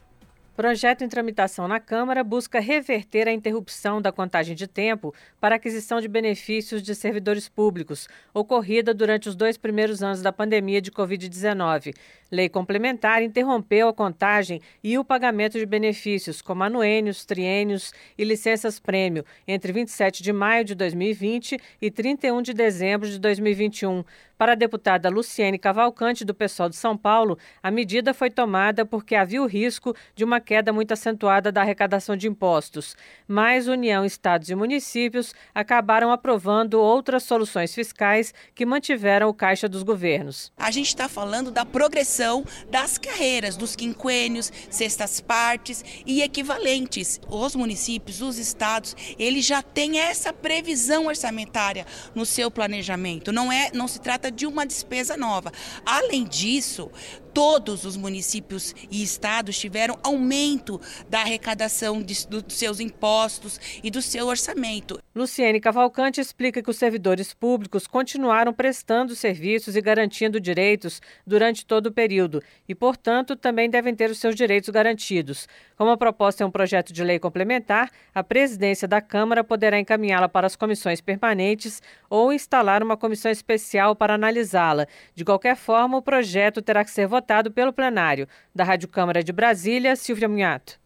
Projeto em tramitação na Câmara busca reverter a interrupção da contagem de tempo para aquisição de benefícios de servidores públicos, ocorrida durante os dois primeiros anos da pandemia de Covid-19. Lei complementar interrompeu a contagem e o pagamento de benefícios, como anuênios, triênios e licenças-prêmio, entre 27 de maio de 2020 e 31 de dezembro de 2021. Para a deputada Luciene Cavalcante, do PSOL de São Paulo, a medida foi tomada porque havia o risco de uma queda muito acentuada da arrecadação de impostos. Mas União, Estados e municípios acabaram aprovando outras soluções fiscais que mantiveram o caixa dos governos. A gente está falando da progressão das carreiras, dos quinquênios, sextas partes e equivalentes. Os municípios, os estados, eles já têm essa previsão orçamentária no seu planejamento. Não é, não se trata de uma despesa nova. Além disso, todos os municípios e estados tiveram aumento da arrecadação de, dos seus impostos e do seu orçamento. Luciene Cavalcante explica que os servidores públicos continuaram prestando serviços e garantindo direitos durante todo o período e, portanto, também devem ter os seus direitos garantidos. Como a proposta é um projeto de lei complementar, a presidência da Câmara poderá encaminhá-la para as comissões permanentes ou instalar uma comissão especial para analisá-la. De qualquer forma, o projeto terá que ser votado pelo plenário. Da Rádio Câmara de Brasília, Silvia Munhato.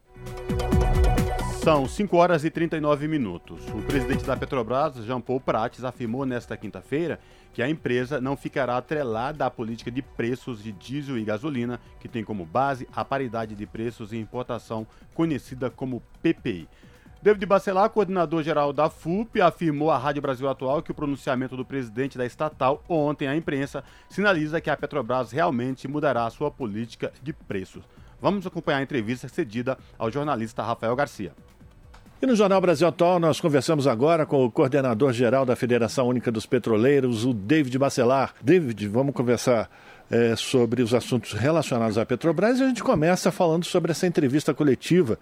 São 5 horas e 39 minutos. O presidente da Petrobras, Jean Paul Prates, afirmou nesta quinta-feira que a empresa não ficará atrelada à política de preços de diesel e gasolina, que tem como base a paridade de preços e importação, conhecida como PPI. David Bacelar, coordenador-geral da FUP, afirmou à Rádio Brasil Atual que o pronunciamento do presidente da estatal ontem à imprensa sinaliza que a Petrobras realmente mudará sua política de preços. Vamos acompanhar a entrevista cedida ao jornalista Rafael Garcia. E no Jornal Brasil Atual nós conversamos agora com o coordenador-geral da Federação Única dos Petroleiros, o David Bacelar. David, vamos conversar é, sobre os assuntos relacionados à Petrobras e a gente começa falando sobre essa entrevista coletiva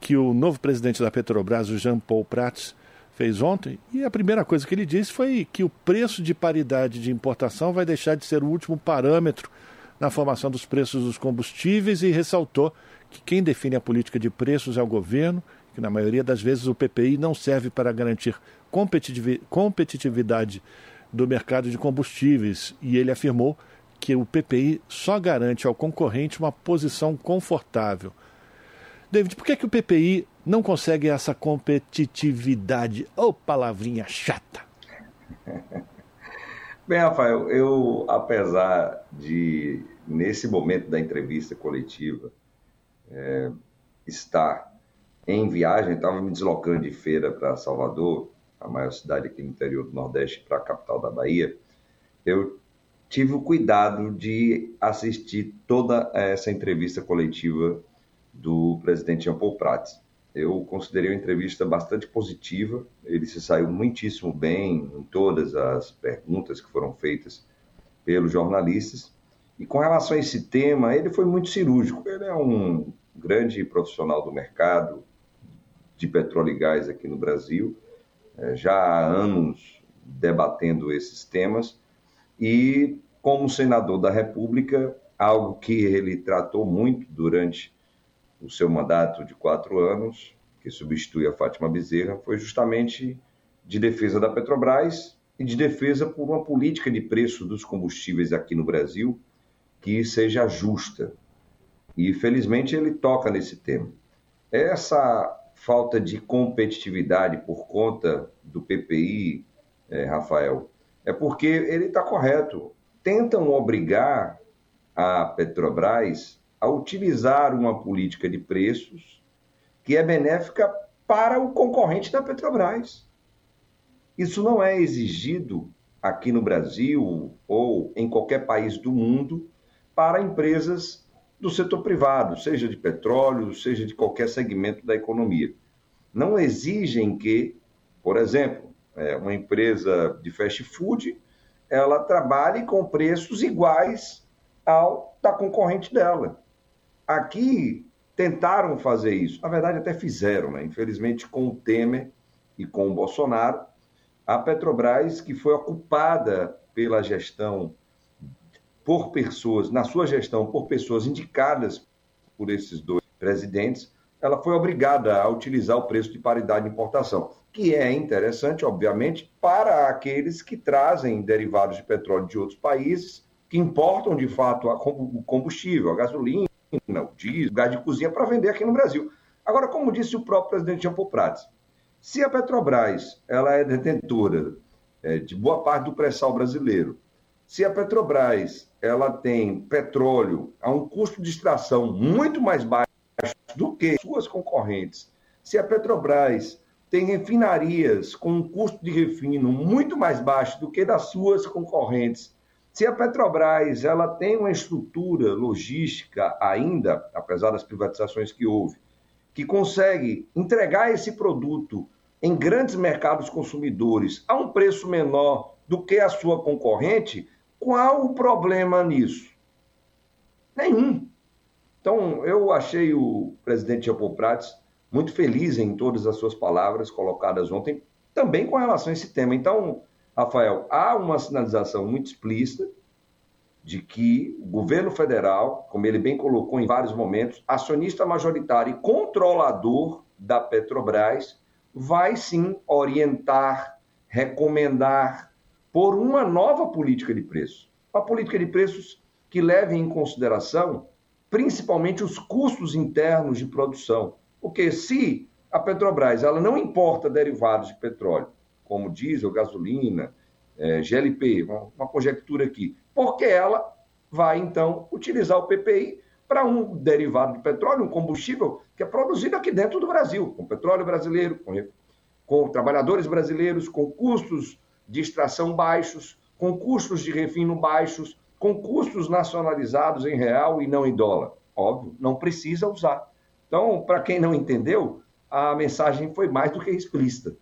que o novo presidente da Petrobras, o Jean Paul Prats, fez ontem. E a primeira coisa que ele disse foi que o preço de paridade de importação vai deixar de ser o último parâmetro na formação dos preços dos combustíveis e ressaltou que quem define a política de preços é o governo que na maioria das vezes o PPI não serve para garantir competitividade do mercado de combustíveis e ele afirmou que o PPI só garante ao concorrente uma posição confortável. David, por que, que o PPI não consegue essa competitividade? Ô, oh, palavrinha chata! Bem, Rafael, eu, apesar de, nesse momento da entrevista coletiva, é, estar em viagem, estava me deslocando de feira para Salvador, a maior cidade aqui no interior do Nordeste, para a capital da Bahia, eu tive o cuidado de assistir toda essa entrevista coletiva do presidente Jean Paul Prats. Eu considerei a entrevista bastante positiva, ele se saiu muitíssimo bem em todas as perguntas que foram feitas pelos jornalistas. E com relação a esse tema, ele foi muito cirúrgico. Ele é um grande profissional do mercado, de petróleo e gás aqui no Brasil, é, já há anos debatendo esses temas, e como senador da República, algo que ele tratou muito durante o seu mandato de quatro anos, que substitui a Fátima Bezerra, foi justamente de defesa da Petrobras e de defesa por uma política de preço dos combustíveis aqui no Brasil que seja justa. E felizmente ele toca nesse tema. Essa falta de competitividade por conta do PPI, é, Rafael, é porque ele está correto. Tentam obrigar a Petrobras a utilizar uma política de preços que é benéfica para o concorrente da Petrobras. Isso não é exigido aqui no Brasil ou em qualquer país do mundo para empresas do setor privado, seja de petróleo, seja de qualquer segmento da economia. Não exigem que, por exemplo, é, uma empresa de fast food ela trabalhe com preços iguais ao da concorrente dela. Aqui tentaram fazer isso, na verdade até fizeram, né? infelizmente com o Temer e com o Bolsonaro, a Petrobras que foi ocupada pela gestão por pessoas, na sua gestão, por pessoas indicadas por esses dois presidentes, ela foi obrigada a utilizar o preço de paridade de importação, que é interessante, obviamente, para aqueles que trazem derivados de petróleo de outros países, que importam de fato o combustível, a gasolina, o diesel, gás de cozinha para vender aqui no Brasil. Agora, como disse o próprio presidente Jean Paul Prats, se a Petrobras ela é detentora é, de boa parte do pré-sal brasileiro, se a Petrobras ela tem petróleo a um custo de extração muito mais baixo do que suas concorrentes, se a Petrobras tem refinarias com um custo de refino muito mais baixo do que das suas concorrentes, se a Petrobras ela tem uma estrutura logística ainda, apesar das privatizações que houve, que consegue entregar esse produto em grandes mercados consumidores a um preço menor do que a sua concorrente, qual o problema nisso? Nenhum. Então, eu achei o presidente Japo Prats muito feliz em todas as suas palavras colocadas ontem, também com relação a esse tema. Então, Rafael, há uma sinalização muito explícita de que o governo federal, como ele bem colocou em vários momentos, acionista majoritário e controlador da Petrobras, vai sim orientar, recomendar por uma nova política de preços. Uma política de preços que leve em consideração principalmente os custos internos de produção. Porque se a Petrobras ela não importa derivados de petróleo, como diesel, gasolina, é, GLP, uma, uma conjectura aqui, porque ela vai então utilizar o PPI para um derivado de petróleo, um combustível que é produzido aqui dentro do Brasil, com petróleo brasileiro, com, com trabalhadores brasileiros, com custos de extração baixos, com custos de refino baixos, com custos nacionalizados em real e não em dólar. Óbvio, não precisa usar. Então, para quem não entendeu, a mensagem foi mais do que explícita.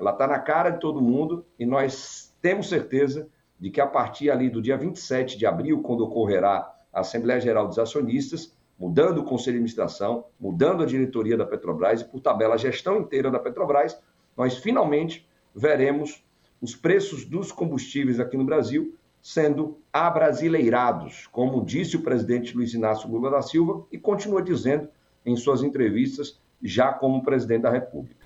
Ela está na cara de todo mundo e nós temos certeza de que a partir ali do dia 27 de abril, quando ocorrerá a Assembleia Geral dos Acionistas, mudando o Conselho de Administração, mudando a diretoria da Petrobras e, por tabela, a gestão inteira da Petrobras, nós finalmente veremos os preços dos combustíveis aqui no Brasil sendo abrasileirados, como disse o presidente Luiz Inácio Lula da Silva e continua dizendo em suas entrevistas, já como presidente da República.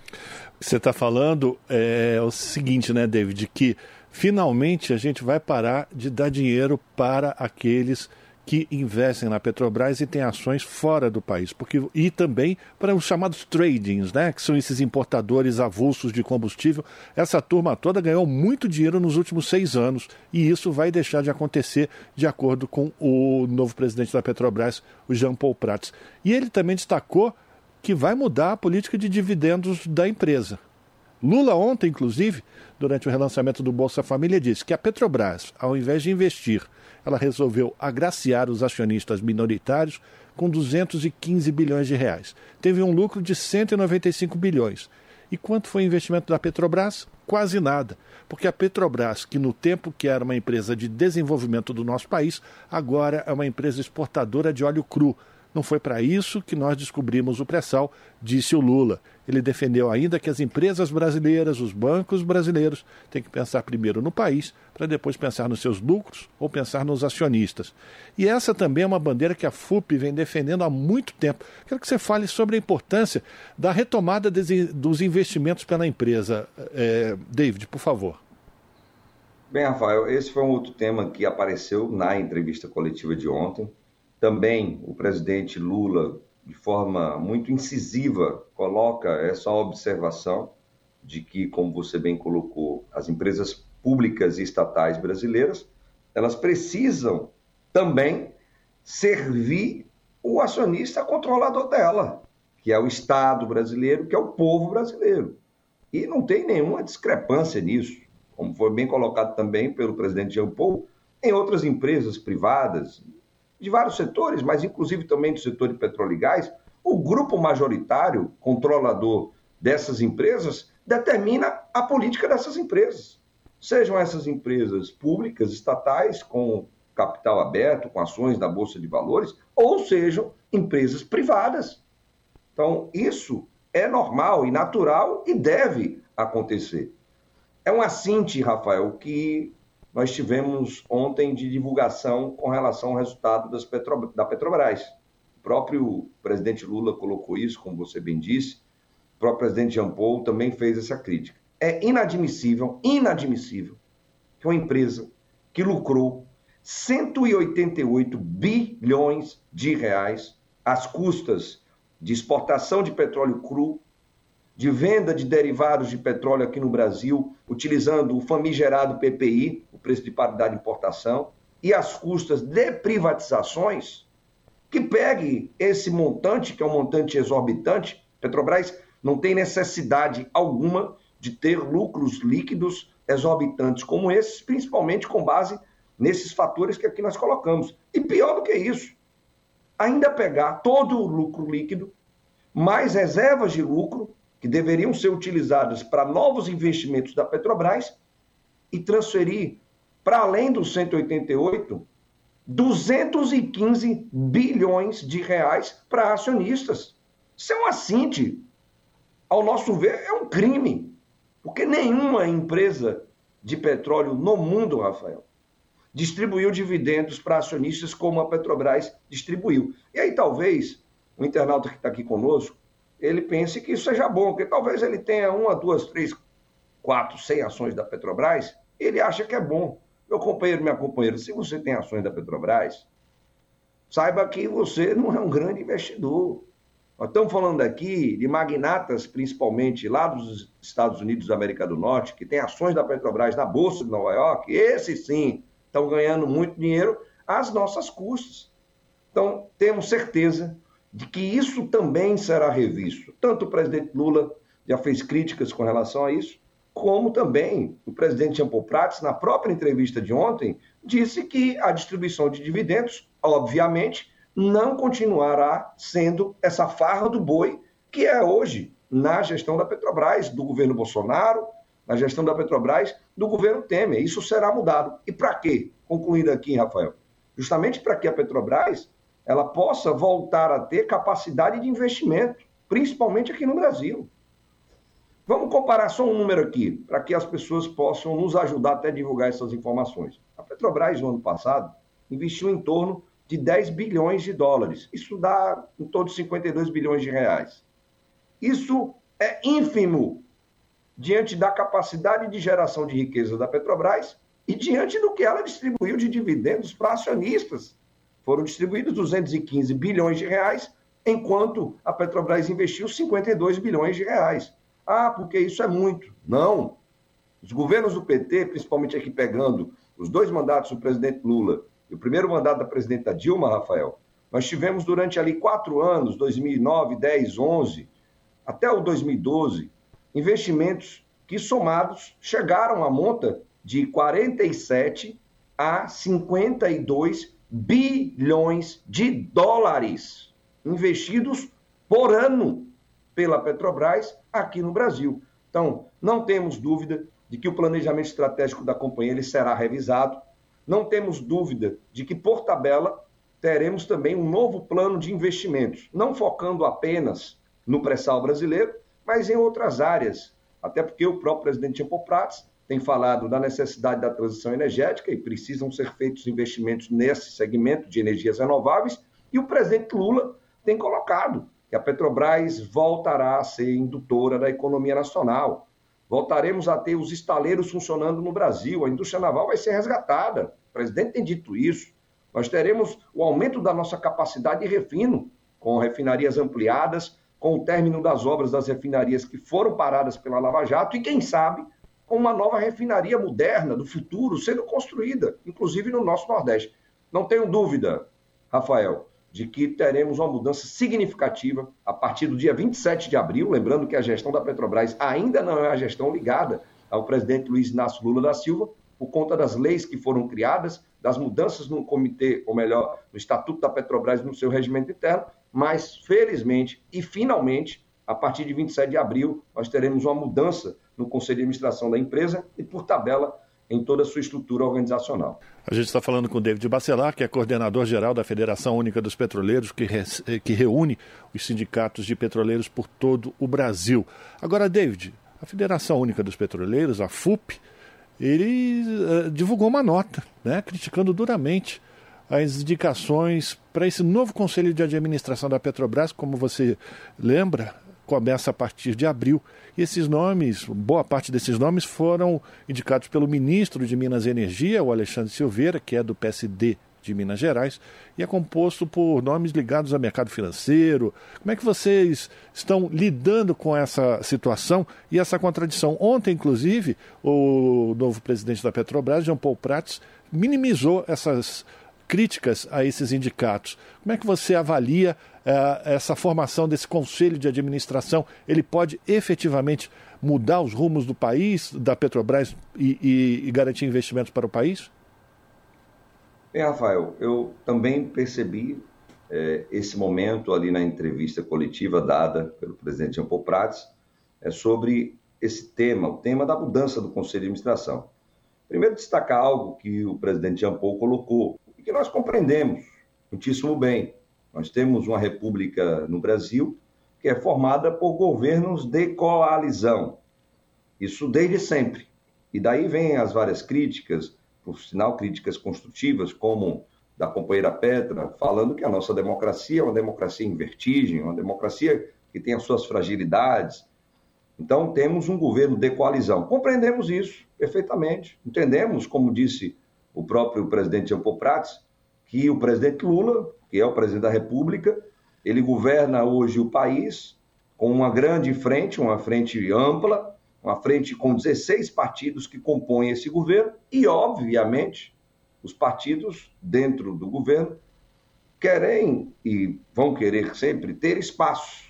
Você está falando é, o seguinte, né, David, que finalmente a gente vai parar de dar dinheiro para aqueles que investem na Petrobras e têm ações fora do país, porque e também para os chamados tradings, né, que são esses importadores avulsos de combustível. Essa turma toda ganhou muito dinheiro nos últimos seis anos e isso vai deixar de acontecer, de acordo com o novo presidente da Petrobras, o Jean Paul Prats. E ele também destacou que vai mudar a política de dividendos da empresa. Lula ontem, inclusive, durante o relançamento do Bolsa Família, disse que a Petrobras, ao invés de investir, ela resolveu agraciar os acionistas minoritários com 215 bilhões de reais. Teve um lucro de 195 bilhões. E quanto foi o investimento da Petrobras? Quase nada. Porque a Petrobras, que no tempo que era uma empresa de desenvolvimento do nosso país, agora é uma empresa exportadora de óleo cru, não foi para isso que nós descobrimos o pré-sal, disse o Lula. Ele defendeu ainda que as empresas brasileiras, os bancos brasileiros, têm que pensar primeiro no país, para depois pensar nos seus lucros ou pensar nos acionistas. E essa também é uma bandeira que a FUP vem defendendo há muito tempo. Quero que você fale sobre a importância da retomada dos investimentos pela empresa. É, David, por favor. Bem, Rafael, esse foi um outro tema que apareceu na entrevista coletiva de ontem. Também o presidente Lula, de forma muito incisiva, coloca essa observação de que, como você bem colocou, as empresas públicas e estatais brasileiras, elas precisam também servir o acionista controlador dela, que é o Estado brasileiro, que é o povo brasileiro. E não tem nenhuma discrepância nisso, como foi bem colocado também pelo presidente Jean Paul, em outras empresas privadas, de vários setores, mas inclusive também do setor de petróleo e gás, o grupo majoritário, controlador dessas empresas, determina a política dessas empresas. Sejam essas empresas públicas, estatais, com capital aberto, com ações na Bolsa de Valores, ou sejam empresas privadas. Então, isso é normal e natural e deve acontecer. É um assinte, Rafael, que nós tivemos ontem de divulgação com relação ao resultado Petro... da Petrobras. O próprio presidente Lula colocou isso, como você bem disse, o próprio presidente Jean Paul também fez essa crítica. É inadmissível, inadmissível, que uma empresa que lucrou 188 bilhões de reais às custas de exportação de petróleo cru, de venda de derivados de petróleo aqui no Brasil, utilizando o famigerado PPI, o preço de paridade de importação, e as custas de privatizações, que pegue esse montante, que é um montante exorbitante, Petrobras não tem necessidade alguma de ter lucros líquidos exorbitantes como esses, principalmente com base nesses fatores que aqui nós colocamos. E pior do que isso, ainda pegar todo o lucro líquido, mais reservas de lucro, que deveriam ser utilizadas para novos investimentos da Petrobras e transferir para além dos 188 215 bilhões de reais para acionistas. Isso é um assinte. Ao nosso ver, é um crime. Porque nenhuma empresa de petróleo no mundo, Rafael, distribuiu dividendos para acionistas como a Petrobras distribuiu. E aí talvez o internauta que está aqui conosco, ele pense que isso seja bom, porque talvez ele tenha uma, duas, três, quatro, cem ações da Petrobras, ele acha que é bom. Meu companheiro, minha companheira, se você tem ações da Petrobras, saiba que você não é um grande investidor. Nós estamos falando aqui de magnatas, principalmente lá dos Estados Unidos da América do Norte, que têm ações da Petrobras na Bolsa de Nova York, esses sim estão ganhando muito dinheiro às nossas custas. Então, temos certeza de que isso também será revisto. Tanto o presidente Lula já fez críticas com relação a isso, como também o presidente Jean Prats, na própria entrevista de ontem, disse que a distribuição de dividendos, obviamente, não continuará sendo essa farra do boi que é hoje na gestão da Petrobras, do governo Bolsonaro, na gestão da Petrobras, do governo Temer. Isso será mudado. E para quê? Concluindo aqui, Rafael. Justamente para que a Petrobras ela possa voltar a ter capacidade de investimento, principalmente aqui no Brasil. Vamos comparar só um número aqui, para que as pessoas possam nos ajudar até divulgar essas informações. A Petrobras, no ano passado, investiu em torno de 10 bilhões de dólares. Isso dá em torno de 52 bilhões de reais. Isso é ínfimo diante da capacidade de geração de riqueza da Petrobras e diante do que ela distribuiu de dividendos para acionistas. Foram distribuídos 215 bilhões de reais, enquanto a Petrobras investiu 52 bilhões de reais. Ah, porque isso é muito. Não. Os governos do PT, principalmente aqui pegando os dois mandatos do presidente Lula e o primeiro mandato da presidenta Dilma, Rafael, nós tivemos durante ali quatro anos, 2009, 10, 11, até o 2012, investimentos que somados chegaram à monta de 47 a 52 bilhões de dólares investidos por ano pela Petrobras aqui no Brasil. Então, não temos dúvida de que o planejamento estratégico da companhia ele será revisado. Não temos dúvida de que, por tabela, teremos também um novo plano de investimentos, não focando apenas no pré-sal brasileiro, mas em outras áreas. Até porque o próprio presidente Paul Prats tem falado da necessidade da transição energética e precisam ser feitos investimentos nesse segmento de energias renováveis, e o presidente Lula tem colocado que a Petrobras voltará a ser indutora da economia nacional. Voltaremos a ter os estaleiros funcionando no Brasil, a indústria naval vai ser resgatada. O presidente tem dito isso. Nós teremos o aumento da nossa capacidade de refino, com refinarias ampliadas, com o término das obras das refinarias que foram paradas pela Lava Jato e, quem sabe, uma nova refinaria moderna do futuro sendo construída, inclusive no nosso Nordeste. Não tenho dúvida, Rafael, de que teremos uma mudança significativa a partir do dia 27 de abril, lembrando que a gestão da Petrobras ainda não é a gestão ligada ao presidente Luiz Inácio Lula da Silva, por conta das leis que foram criadas, das mudanças no comitê, ou melhor, no Estatuto da Petrobras no seu regimento interno, mas felizmente e finalmente, a partir de 27 de abril, nós teremos uma mudança no conselho de administração da empresa e, por tabela, em toda a sua estrutura organizacional. A gente está falando com o David Bacelar, que é coordenador geral da Federação Única dos Petroleiros, que, re... que reúne os sindicatos de petroleiros por todo o Brasil. Agora, David, a Federação Única dos Petroleiros, a FUP, ele uh, divulgou uma nota, né, criticando duramente as indicações para esse novo conselho de administração da Petrobras, como você lembra, começa a partir de abril. E esses nomes, boa parte desses nomes foram indicados pelo ministro de Minas e Energia, o Alexandre Silveira, que é do PSD de Minas Gerais, e é composto por nomes ligados ao mercado financeiro. Como é que vocês estão lidando com essa situação e essa contradição? Ontem, inclusive, o novo presidente da Petrobras, Jean Paul Prats, minimizou essas críticas a esses indicatos. Como é que você avalia uh, essa formação desse conselho de administração? Ele pode efetivamente mudar os rumos do país, da Petrobras, e, e, e garantir investimentos para o país? Bem, Rafael, eu também percebi é, esse momento ali na entrevista coletiva dada pelo presidente Jean Paul Prats é, sobre esse tema, o tema da mudança do Conselho de Administração. Primeiro, destacar algo que o presidente Jean Paul colocou que nós compreendemos muitíssimo bem. Nós temos uma república no Brasil que é formada por governos de coalizão. Isso desde sempre. E daí vem as várias críticas, por sinal, críticas construtivas, como da companheira Petra, falando que a nossa democracia é uma democracia em vertigem, uma democracia que tem as suas fragilidades. Então, temos um governo de coalizão. Compreendemos isso perfeitamente. Entendemos, como disse o próprio presidente Jean Paul Prats, que o presidente Lula, que é o presidente da República, ele governa hoje o país com uma grande frente, uma frente ampla, uma frente com 16 partidos que compõem esse governo e, obviamente, os partidos dentro do governo querem e vão querer sempre ter espaço.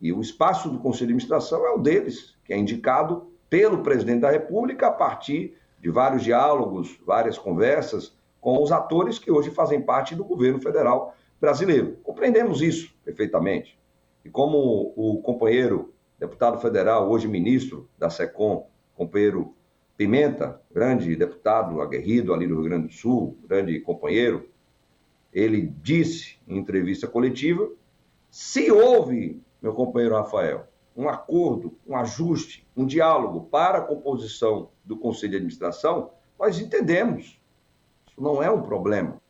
E o espaço do Conselho de Administração é o deles, que é indicado pelo presidente da República a partir de vários diálogos, várias conversas com os atores que hoje fazem parte do governo federal brasileiro. Compreendemos isso perfeitamente. E como o companheiro deputado federal, hoje ministro da SECOM, companheiro Pimenta, grande deputado aguerrido ali do Rio Grande do Sul, grande companheiro, ele disse em entrevista coletiva: se houve, meu companheiro Rafael, um acordo, um ajuste, um diálogo para a composição do Conselho de Administração, nós entendemos. Isso não é um problema.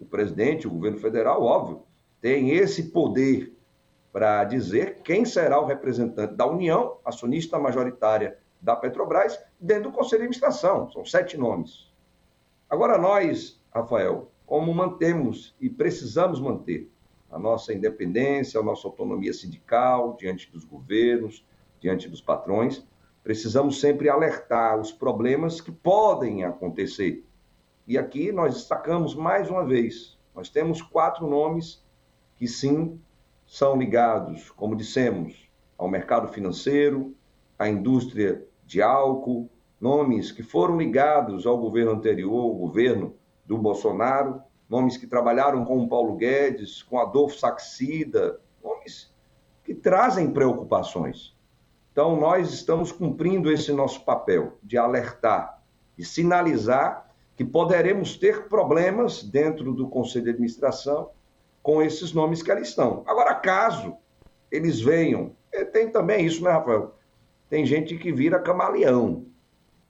O presidente, o governo federal, óbvio, tem esse poder para dizer quem será o representante da União, acionista majoritária da Petrobras, dentro do Conselho de Administração. São sete nomes. Agora, nós, Rafael, como mantemos e precisamos manter a nossa independência, a nossa autonomia sindical diante dos governos, diante dos patrões, precisamos sempre alertar os problemas que podem acontecer. E aqui nós destacamos mais uma vez: nós temos quatro nomes que sim são ligados, como dissemos, ao mercado financeiro, à indústria de álcool, nomes que foram ligados ao governo anterior, ao governo do Bolsonaro, nomes que trabalharam com o Paulo Guedes, com Adolfo Saxida, nomes que trazem preocupações. Então, nós estamos cumprindo esse nosso papel de alertar, de sinalizar que poderemos ter problemas dentro do Conselho de Administração com esses nomes que ali estão. Agora, caso eles venham, eh, tem também isso, né, Rafael? Tem gente que vira camaleão.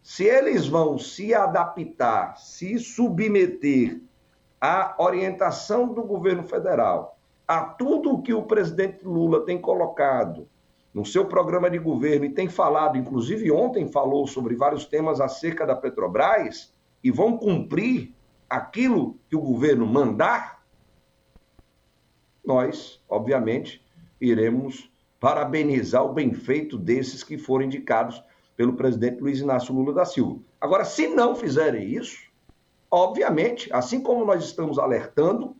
Se eles vão se adaptar, se submeter à orientação do governo federal, a tudo que o presidente Lula tem colocado no seu programa de governo e tem falado, inclusive ontem falou sobre vários temas acerca da Petrobras, e vão cumprir aquilo que o governo mandar, nós, obviamente, iremos parabenizar o bem feito desses que foram indicados pelo presidente Luiz Inácio Lula da Silva. Agora, se não fizerem isso, obviamente, assim como nós estamos alertando,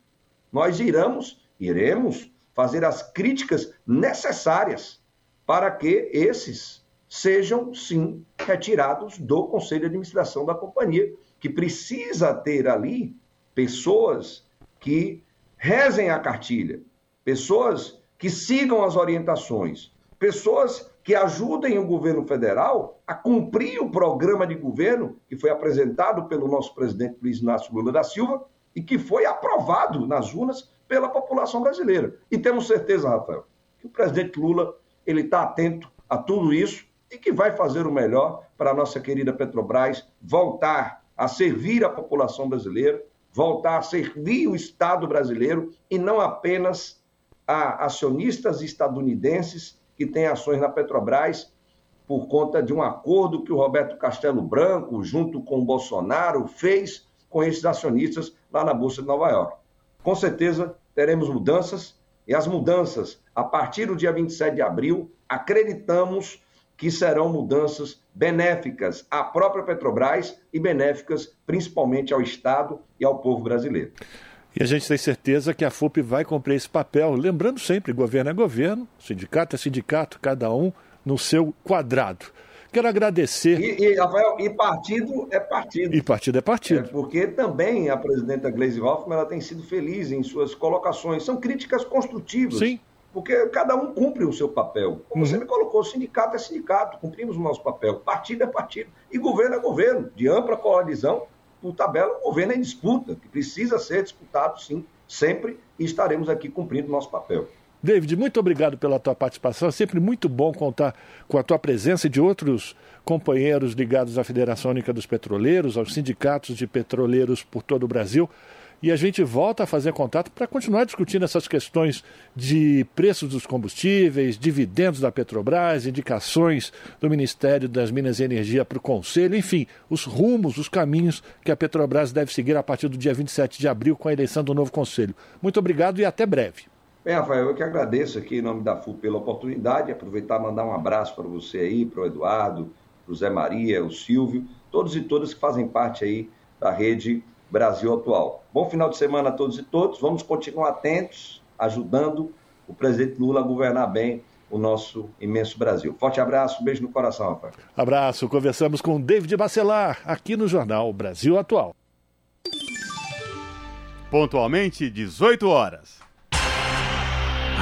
nós iremos, iremos fazer as críticas necessárias para que esses sejam, sim, retirados do Conselho de Administração da companhia, que precisa ter ali pessoas que rezem a cartilha, pessoas que sigam as orientações, pessoas que ajudem o governo federal a cumprir o programa de governo que foi apresentado pelo nosso presidente Luiz Inácio Lula da Silva e que foi aprovado nas urnas pela população brasileira. E temos certeza, Rafael, que o presidente Lula ele está atento a tudo isso e que vai fazer o melhor para a nossa querida Petrobras voltar a servir a população brasileira, voltar a servir o Estado brasileiro e não apenas a acionistas estadunidenses que têm ações na Petrobras por conta de um acordo que o Roberto Castelo Branco, junto com o Bolsonaro, fez com esses acionistas lá na Bolsa de Nova York. Com certeza teremos mudanças e as mudanças, a partir do dia 27 de abril, acreditamos que serão mudanças benéficas à própria Petrobras e benéficas principalmente ao Estado e ao povo brasileiro. E a gente tem certeza que a FUP vai cumprir esse papel, lembrando sempre, governo é governo, sindicato é sindicato, cada um no seu quadrado. Quero agradecer. E, e, Rafael, e partido é partido. E partido é partido. É porque também a presidenta Gleisi Hoffmann ela tem sido feliz em suas colocações. São críticas construtivas. Sim porque cada um cumpre o seu papel. Como uhum. você me colocou, sindicato é sindicato, cumprimos o nosso papel, partido é partido, e governo é governo, de ampla coalizão, por tabela, o governo é em disputa, que precisa ser disputado, sim, sempre, e estaremos aqui cumprindo o nosso papel. David, muito obrigado pela tua participação. É sempre muito bom contar com a tua presença e de outros companheiros ligados à Federação Única dos Petroleiros, aos sindicatos de petroleiros por todo o Brasil e a gente volta a fazer contato para continuar discutindo essas questões de preços dos combustíveis, dividendos da Petrobras, indicações do Ministério das Minas e Energia para o Conselho, enfim, os rumos, os caminhos que a Petrobras deve seguir a partir do dia 27 de abril com a eleição do novo Conselho. Muito obrigado e até breve. Bem, Rafael, eu que agradeço aqui em nome da FU pela oportunidade, aproveitar e mandar um abraço para você aí, para o Eduardo, para o Zé Maria, o Silvio, todos e todas que fazem parte aí da rede Brasil Atual. Bom final de semana a todos e todos. Vamos continuar atentos, ajudando o presidente Lula a governar bem o nosso imenso Brasil. Forte abraço, beijo no coração, rapaz. Abraço. Conversamos com David Bacelar, aqui no Jornal Brasil Atual. Pontualmente, 18 horas.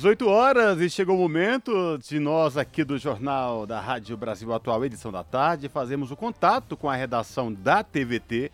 18 horas e chegou o momento de nós aqui do Jornal da Rádio Brasil Atual, edição da tarde, fazemos o contato com a redação da TVT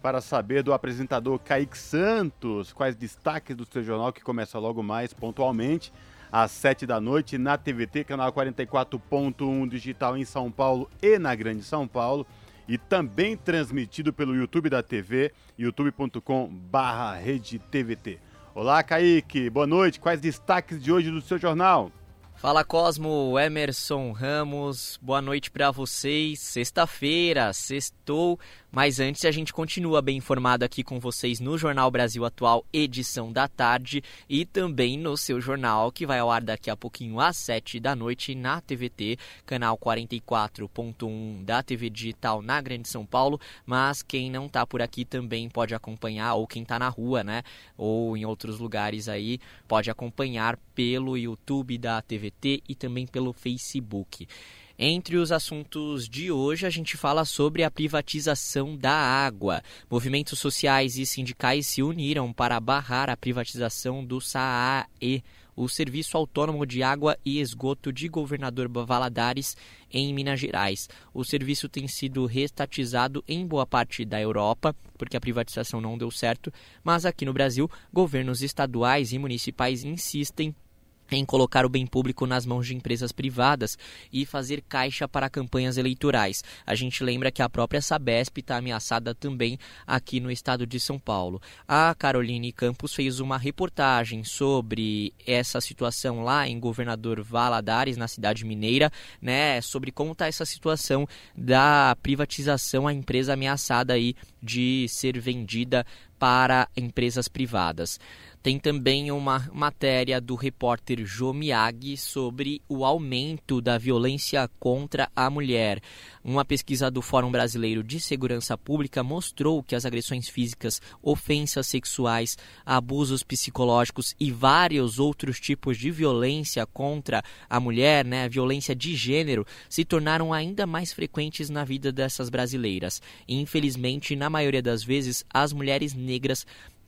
para saber do apresentador Kaique Santos quais destaques do seu jornal que começa logo mais pontualmente às 7 da noite na TVT, canal 44.1 digital em São Paulo e na Grande São Paulo e também transmitido pelo YouTube da TV, youtube.com/rede-tvt. Olá, Kaique. Boa noite. Quais destaques de hoje do seu jornal? Fala Cosmo, Emerson Ramos, boa noite para vocês. Sexta-feira, sextou, mas antes a gente continua bem informado aqui com vocês no Jornal Brasil Atual, edição da tarde, e também no seu jornal, que vai ao ar daqui a pouquinho às 7 da noite na TVT, canal 44.1 da TV Digital na Grande São Paulo. Mas quem não tá por aqui também pode acompanhar, ou quem tá na rua, né? Ou em outros lugares aí, pode acompanhar pelo YouTube da TVT e também pelo Facebook. Entre os assuntos de hoje, a gente fala sobre a privatização da água. Movimentos sociais e sindicais se uniram para barrar a privatização do SAAE, o Serviço Autônomo de Água e Esgoto de Governador Valadares, em Minas Gerais. O serviço tem sido restatizado em boa parte da Europa, porque a privatização não deu certo, mas aqui no Brasil, governos estaduais e municipais insistem em colocar o bem público nas mãos de empresas privadas e fazer caixa para campanhas eleitorais. A gente lembra que a própria Sabesp está ameaçada também aqui no estado de São Paulo. A Caroline Campos fez uma reportagem sobre essa situação lá em Governador Valadares, na cidade mineira, né, sobre como está essa situação da privatização, a empresa ameaçada aí de ser vendida para empresas privadas. Tem também uma matéria do repórter Jô Miyagi sobre o aumento da violência contra a mulher. Uma pesquisa do Fórum Brasileiro de Segurança Pública mostrou que as agressões físicas, ofensas sexuais, abusos psicológicos e vários outros tipos de violência contra a mulher, né, violência de gênero, se tornaram ainda mais frequentes na vida dessas brasileiras. Infelizmente, na maioria das vezes, as mulheres negras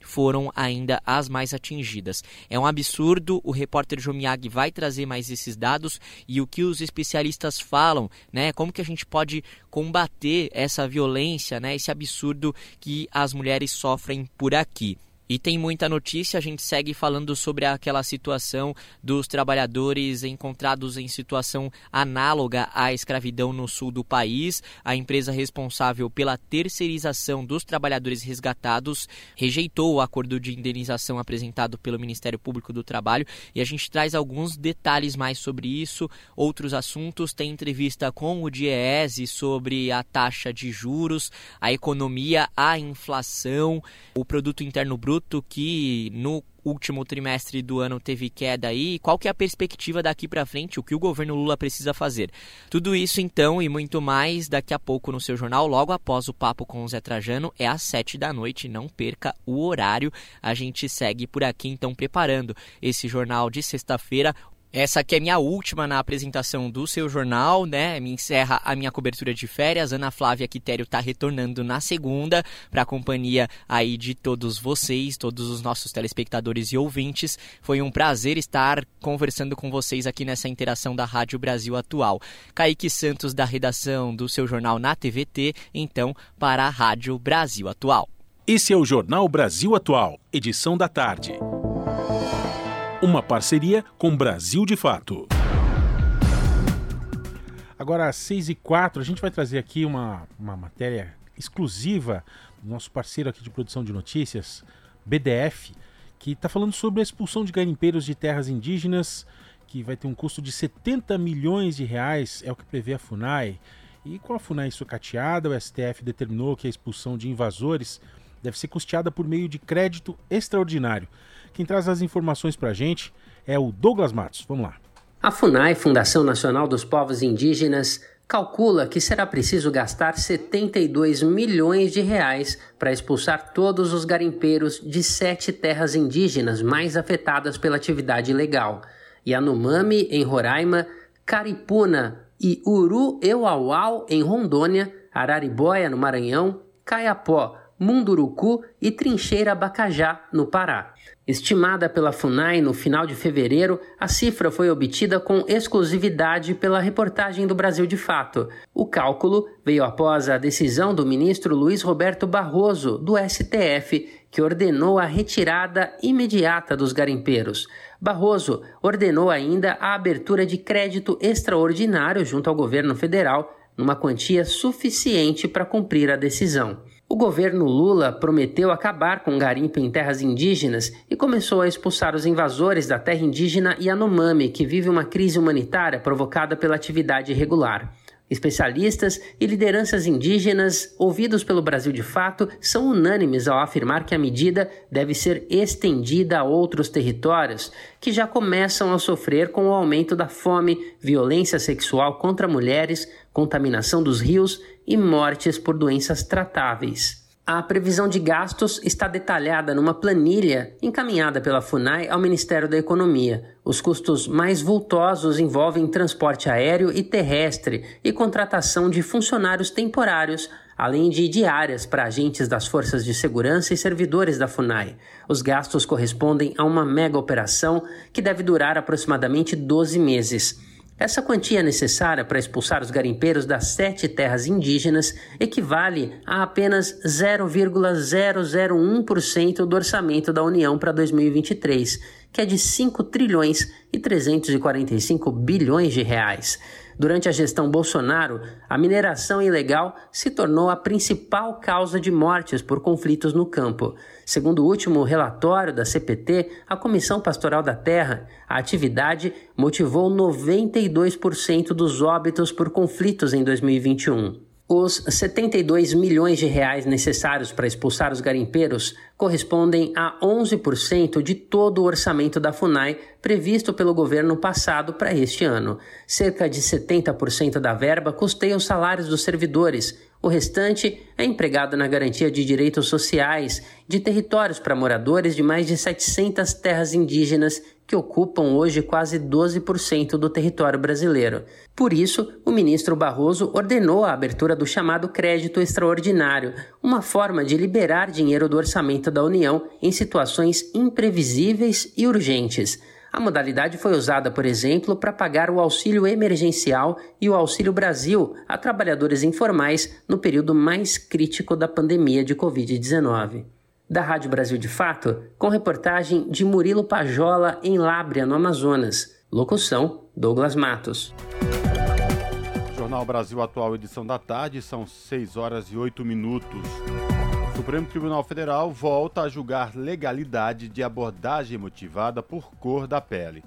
foram ainda as mais atingidas. É um absurdo, o repórter Jomiag vai trazer mais esses dados e o que os especialistas falam, né? Como que a gente pode combater essa violência, né? Esse absurdo que as mulheres sofrem por aqui. E tem muita notícia, a gente segue falando sobre aquela situação dos trabalhadores encontrados em situação análoga à escravidão no sul do país. A empresa responsável pela terceirização dos trabalhadores resgatados rejeitou o acordo de indenização apresentado pelo Ministério Público do Trabalho e a gente traz alguns detalhes mais sobre isso, outros assuntos. Tem entrevista com o Diese sobre a taxa de juros, a economia, a inflação, o produto interno bruto bruto que no último trimestre do ano teve queda aí, qual que é a perspectiva daqui para frente, o que o governo Lula precisa fazer. Tudo isso então e muito mais daqui a pouco no seu jornal, logo após o papo com o Zé Trajano, é às sete da noite, não perca o horário. A gente segue por aqui então preparando esse jornal de sexta-feira. Essa aqui é minha última na apresentação do seu jornal, né? Me encerra a minha cobertura de férias. Ana Flávia Quitério está retornando na segunda para a companhia aí de todos vocês, todos os nossos telespectadores e ouvintes. Foi um prazer estar conversando com vocês aqui nessa interação da Rádio Brasil Atual. Kaique Santos da redação do seu jornal na TVT, então para a Rádio Brasil Atual. Esse é o Jornal Brasil Atual, edição da tarde. Uma parceria com Brasil de Fato. Agora, às 6 e 4 a gente vai trazer aqui uma, uma matéria exclusiva do nosso parceiro aqui de produção de notícias, BDF, que está falando sobre a expulsão de garimpeiros de terras indígenas, que vai ter um custo de 70 milhões de reais, é o que prevê a FUNAI. E com a FUNAI sucateada, o STF determinou que a expulsão de invasores deve ser custeada por meio de crédito extraordinário. Quem traz as informações para a gente é o Douglas Matos. Vamos lá. A FUNAI, Fundação Nacional dos Povos Indígenas, calcula que será preciso gastar 72 milhões de reais para expulsar todos os garimpeiros de sete terras indígenas mais afetadas pela atividade ilegal: Yanomami, em Roraima, Caripuna e Uru-Euauau, em Rondônia, Araribóia, no Maranhão, Caiapó, Munduruku e Trincheira Bacajá, no Pará. Estimada pela FUNAI no final de fevereiro, a cifra foi obtida com exclusividade pela reportagem do Brasil de Fato. O cálculo veio após a decisão do ministro Luiz Roberto Barroso, do STF, que ordenou a retirada imediata dos garimpeiros. Barroso ordenou ainda a abertura de crédito extraordinário junto ao governo federal, numa quantia suficiente para cumprir a decisão. O governo Lula prometeu acabar com o garimpo em terras indígenas e começou a expulsar os invasores da terra indígena Yanomami, que vive uma crise humanitária provocada pela atividade irregular. Especialistas e lideranças indígenas ouvidos pelo Brasil de Fato são unânimes ao afirmar que a medida deve ser estendida a outros territórios que já começam a sofrer com o aumento da fome, violência sexual contra mulheres, contaminação dos rios e mortes por doenças tratáveis. A previsão de gastos está detalhada numa planilha encaminhada pela FUNAI ao Ministério da Economia. Os custos mais vultosos envolvem transporte aéreo e terrestre e contratação de funcionários temporários, além de diárias para agentes das forças de segurança e servidores da FUNAI. Os gastos correspondem a uma mega operação que deve durar aproximadamente 12 meses. Essa quantia necessária para expulsar os garimpeiros das sete terras indígenas equivale a apenas 0,001% do orçamento da União para 2023, que é de 5 trilhões e 345 bilhões de reais. Durante a gestão Bolsonaro, a mineração ilegal se tornou a principal causa de mortes por conflitos no campo. Segundo o último relatório da CPT, a Comissão Pastoral da Terra, a atividade motivou 92% dos óbitos por conflitos em 2021. Os 72 milhões de reais necessários para expulsar os garimpeiros correspondem a 11% de todo o orçamento da FUNAI previsto pelo governo passado para este ano. Cerca de 70% da verba custeia os salários dos servidores. O restante é empregado na garantia de direitos sociais de territórios para moradores de mais de 700 terras indígenas que ocupam hoje quase 12% do território brasileiro. Por isso, o ministro Barroso ordenou a abertura do chamado crédito extraordinário, uma forma de liberar dinheiro do orçamento da União em situações imprevisíveis e urgentes. A modalidade foi usada, por exemplo, para pagar o auxílio emergencial e o Auxílio Brasil a trabalhadores informais no período mais crítico da pandemia de Covid-19 da Rádio Brasil de Fato, com reportagem de Murilo Pajola em Lábrea, no Amazonas. Locução: Douglas Matos. Jornal Brasil Atual, edição da tarde, são 6 horas e 8 minutos. O Supremo Tribunal Federal volta a julgar legalidade de abordagem motivada por cor da pele.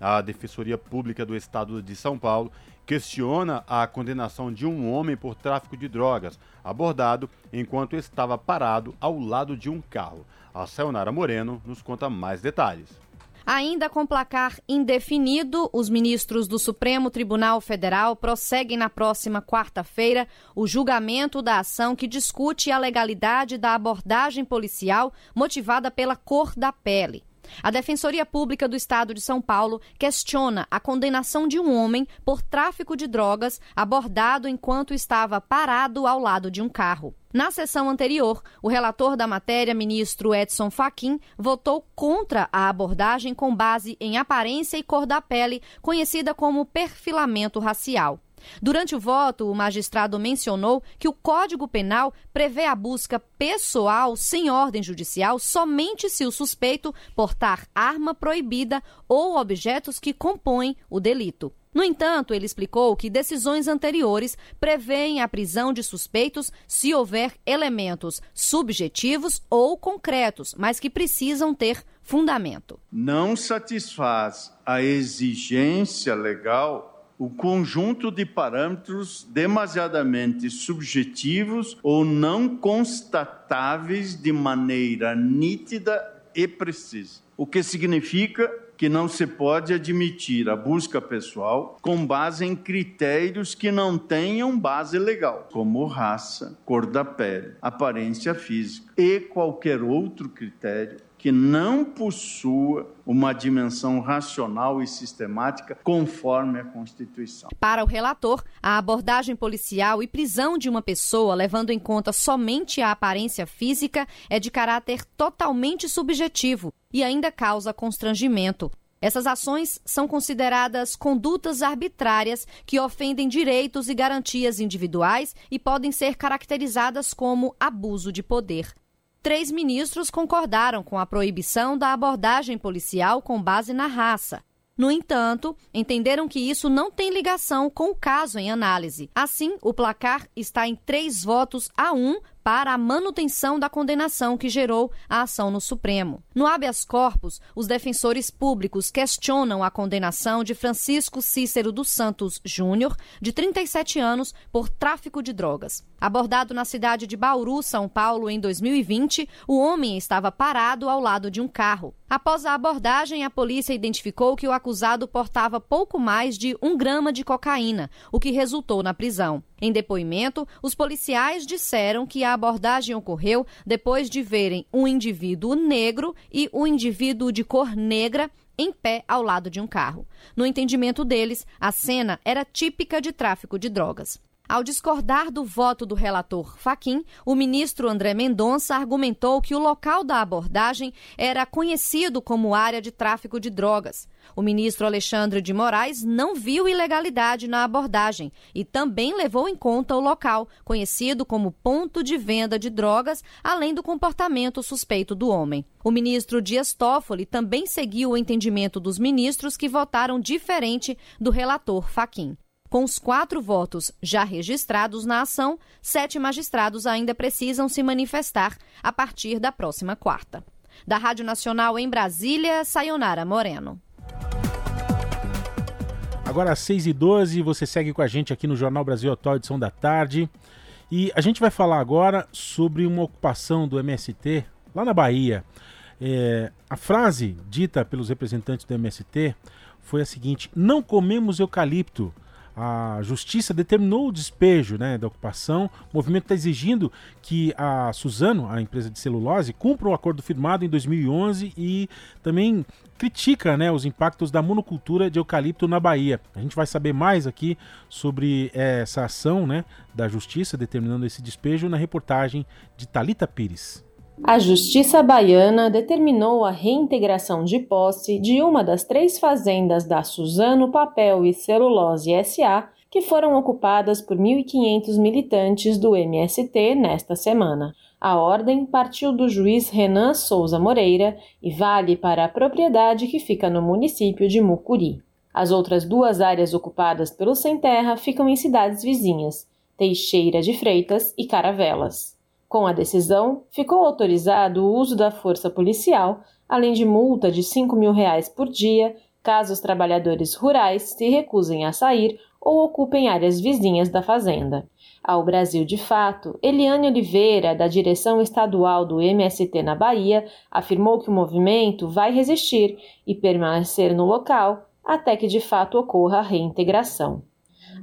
A Defensoria Pública do Estado de São Paulo questiona a condenação de um homem por tráfico de drogas, abordado enquanto estava parado ao lado de um carro. A Sayonara Moreno nos conta mais detalhes. Ainda com placar indefinido, os ministros do Supremo Tribunal Federal prosseguem na próxima quarta-feira o julgamento da ação que discute a legalidade da abordagem policial motivada pela cor da pele. A Defensoria Pública do Estado de São Paulo questiona a condenação de um homem por tráfico de drogas abordado enquanto estava parado ao lado de um carro. Na sessão anterior, o relator da matéria, ministro Edson Fachin, votou contra a abordagem com base em aparência e cor da pele, conhecida como perfilamento racial. Durante o voto, o magistrado mencionou que o Código Penal prevê a busca pessoal sem ordem judicial somente se o suspeito portar arma proibida ou objetos que compõem o delito. No entanto, ele explicou que decisões anteriores prevêem a prisão de suspeitos se houver elementos subjetivos ou concretos, mas que precisam ter fundamento. Não satisfaz a exigência legal o conjunto de parâmetros demasiadamente subjetivos ou não constatáveis de maneira nítida e precisa. O que significa que não se pode admitir a busca pessoal com base em critérios que não tenham base legal, como raça, cor da pele, aparência física e qualquer outro critério que não possua uma dimensão racional e sistemática conforme a Constituição. Para o relator, a abordagem policial e prisão de uma pessoa levando em conta somente a aparência física é de caráter totalmente subjetivo e ainda causa constrangimento. Essas ações são consideradas condutas arbitrárias que ofendem direitos e garantias individuais e podem ser caracterizadas como abuso de poder três ministros concordaram com a proibição da abordagem policial com base na raça. No entanto, entenderam que isso não tem ligação com o caso em análise. Assim, o placar está em três votos a um para a manutenção da condenação que gerou a ação no Supremo. No habeas corpus, os defensores públicos questionam a condenação de Francisco Cícero dos Santos Júnior, de 37 anos, por tráfico de drogas. Abordado na cidade de Bauru, São Paulo, em 2020, o homem estava parado ao lado de um carro. Após a abordagem, a polícia identificou que o acusado portava pouco mais de um grama de cocaína, o que resultou na prisão. Em depoimento, os policiais disseram que a abordagem ocorreu depois de verem um indivíduo negro e um indivíduo de cor negra em pé ao lado de um carro. No entendimento deles, a cena era típica de tráfico de drogas. Ao discordar do voto do relator Faquim, o ministro André Mendonça argumentou que o local da abordagem era conhecido como área de tráfico de drogas. O ministro Alexandre de Moraes não viu ilegalidade na abordagem e também levou em conta o local, conhecido como ponto de venda de drogas, além do comportamento suspeito do homem. O ministro Dias Toffoli também seguiu o entendimento dos ministros que votaram diferente do relator Faquim. Com os quatro votos já registrados na ação, sete magistrados ainda precisam se manifestar a partir da próxima quarta. Da Rádio Nacional em Brasília, Sayonara Moreno. Agora às 6h12, você segue com a gente aqui no Jornal Brasil Atual, edição da tarde. E a gente vai falar agora sobre uma ocupação do MST lá na Bahia. É, a frase dita pelos representantes do MST foi a seguinte: Não comemos eucalipto, a justiça determinou o despejo né, da ocupação. O movimento está exigindo que a Suzano, a empresa de celulose, cumpra o acordo firmado em 2011 e também critica né, os impactos da monocultura de eucalipto na Bahia. A gente vai saber mais aqui sobre essa ação né, da justiça determinando esse despejo na reportagem de Talita Pires. A Justiça Baiana determinou a reintegração de posse de uma das três fazendas da Suzano Papel e Celulose SA que foram ocupadas por 1.500 militantes do MST nesta semana. A ordem partiu do juiz Renan Souza Moreira e vale para a propriedade que fica no município de Mucuri. As outras duas áreas ocupadas pelo Sem Terra ficam em cidades vizinhas, Teixeira de Freitas e Caravelas. Com a decisão, ficou autorizado o uso da força policial, além de multa de 5 mil reais por dia, caso os trabalhadores rurais se recusem a sair ou ocupem áreas vizinhas da fazenda. Ao Brasil de Fato, Eliane Oliveira, da direção estadual do MST na Bahia, afirmou que o movimento vai resistir e permanecer no local até que de fato ocorra a reintegração.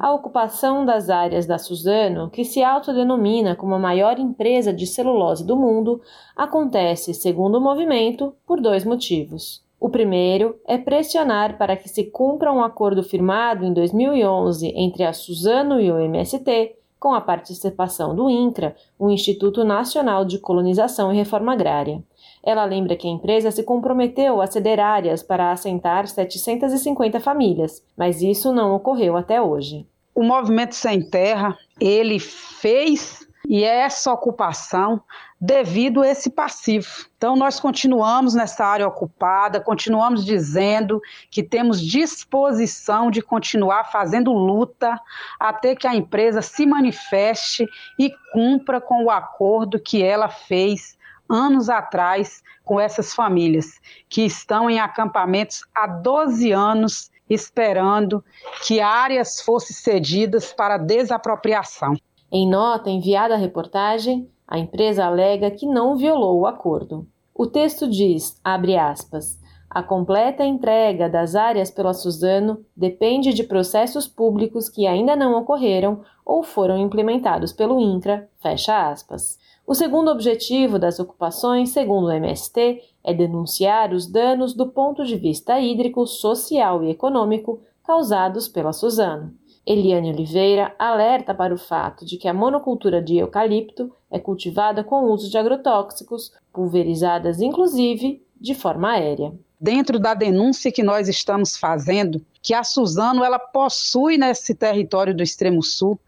A ocupação das áreas da Suzano, que se autodenomina como a maior empresa de celulose do mundo, acontece, segundo o movimento, por dois motivos. O primeiro é pressionar para que se cumpra um acordo firmado em 2011 entre a Suzano e o MST, com a participação do INCRA, o Instituto Nacional de Colonização e Reforma Agrária. Ela lembra que a empresa se comprometeu a ceder áreas para assentar 750 famílias, mas isso não ocorreu até hoje. O Movimento Sem Terra, ele fez e essa ocupação devido a esse passivo. Então, nós continuamos nessa área ocupada, continuamos dizendo que temos disposição de continuar fazendo luta até que a empresa se manifeste e cumpra com o acordo que ela fez anos atrás com essas famílias que estão em acampamentos há 12 anos esperando que áreas fossem cedidas para desapropriação. Em nota enviada à reportagem, a empresa alega que não violou o acordo. O texto diz, abre aspas, a completa entrega das áreas pela Suzano depende de processos públicos que ainda não ocorreram ou foram implementados pelo INCRA, fecha aspas. O segundo objetivo das ocupações, segundo o MST, é denunciar os danos do ponto de vista hídrico, social e econômico causados pela Suzano. Eliane Oliveira alerta para o fato de que a monocultura de eucalipto é cultivada com uso de agrotóxicos, pulverizadas inclusive de forma aérea. Dentro da denúncia que nós estamos fazendo, que a Suzano ela possui nesse território do extremo sul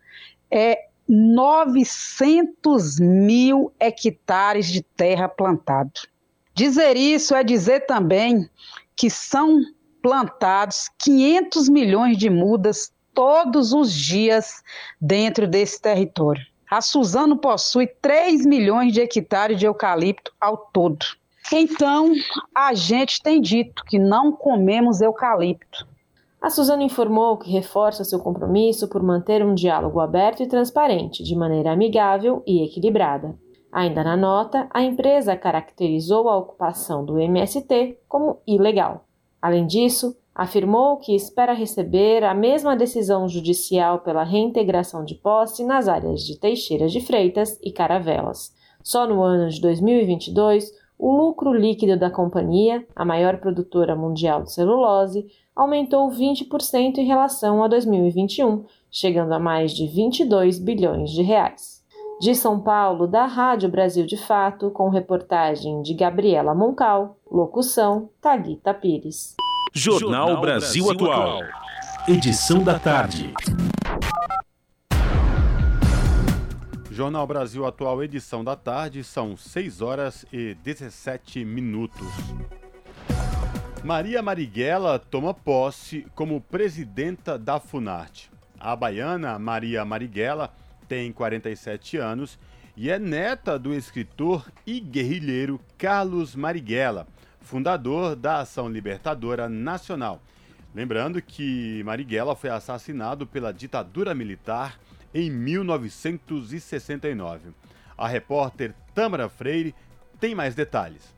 é 900 mil hectares de terra plantado. Dizer isso é dizer também que são plantados 500 milhões de mudas todos os dias dentro desse território. A Suzano possui 3 milhões de hectares de eucalipto ao todo. Então, a gente tem dito que não comemos eucalipto. A Suzano informou que reforça seu compromisso por manter um diálogo aberto e transparente, de maneira amigável e equilibrada. Ainda na nota, a empresa caracterizou a ocupação do MST como ilegal. Além disso, afirmou que espera receber a mesma decisão judicial pela reintegração de posse nas áreas de Teixeira de Freitas e Caravelas. Só no ano de 2022, o lucro líquido da companhia, a maior produtora mundial de celulose, aumentou 20% em relação a 2021, chegando a mais de 22 bilhões de reais. De São Paulo, da Rádio Brasil de Fato, com reportagem de Gabriela Moncal, locução Talita Pires. Jornal Brasil Atual. Edição da tarde. Jornal Brasil Atual, edição da tarde, são 6 horas e 17 minutos. Maria Marighella toma posse como presidenta da Funarte. A baiana Maria Marighella tem 47 anos e é neta do escritor e guerrilheiro Carlos Marighella, fundador da Ação Libertadora Nacional. Lembrando que Marighella foi assassinado pela ditadura militar em 1969. A repórter Tamara Freire tem mais detalhes.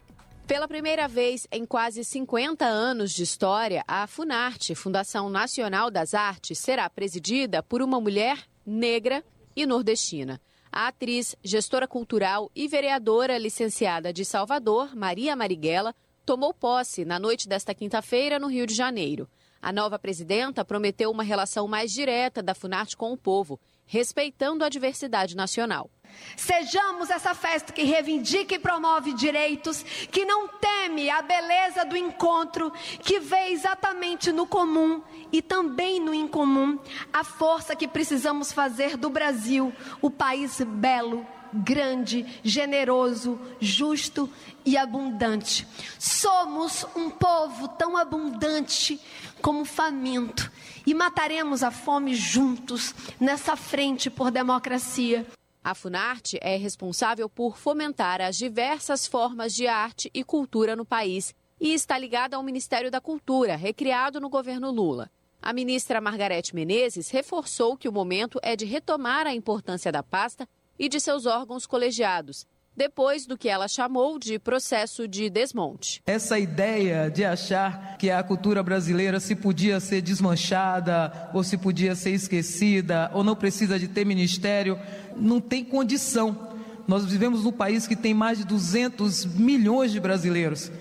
Pela primeira vez em quase 50 anos de história, a Funarte, Fundação Nacional das Artes, será presidida por uma mulher negra e nordestina. A atriz, gestora cultural e vereadora licenciada de Salvador, Maria Marighella, tomou posse na noite desta quinta-feira no Rio de Janeiro. A nova presidenta prometeu uma relação mais direta da Funarte com o povo, respeitando a diversidade nacional. Sejamos essa festa que reivindica e promove direitos, que não teme a beleza do encontro, que vê exatamente no comum e também no incomum a força que precisamos fazer do Brasil, o país belo, grande, generoso, justo e abundante. Somos um povo tão abundante como faminto e mataremos a fome juntos nessa frente por democracia. A Funarte é responsável por fomentar as diversas formas de arte e cultura no país e está ligada ao Ministério da Cultura, recriado no governo Lula. A ministra Margarete Menezes reforçou que o momento é de retomar a importância da pasta e de seus órgãos colegiados, depois do que ela chamou de processo de desmonte. Essa ideia de achar que a cultura brasileira se podia ser desmanchada, ou se podia ser esquecida, ou não precisa de ter ministério, não tem condição. Nós vivemos num país que tem mais de 200 milhões de brasileiros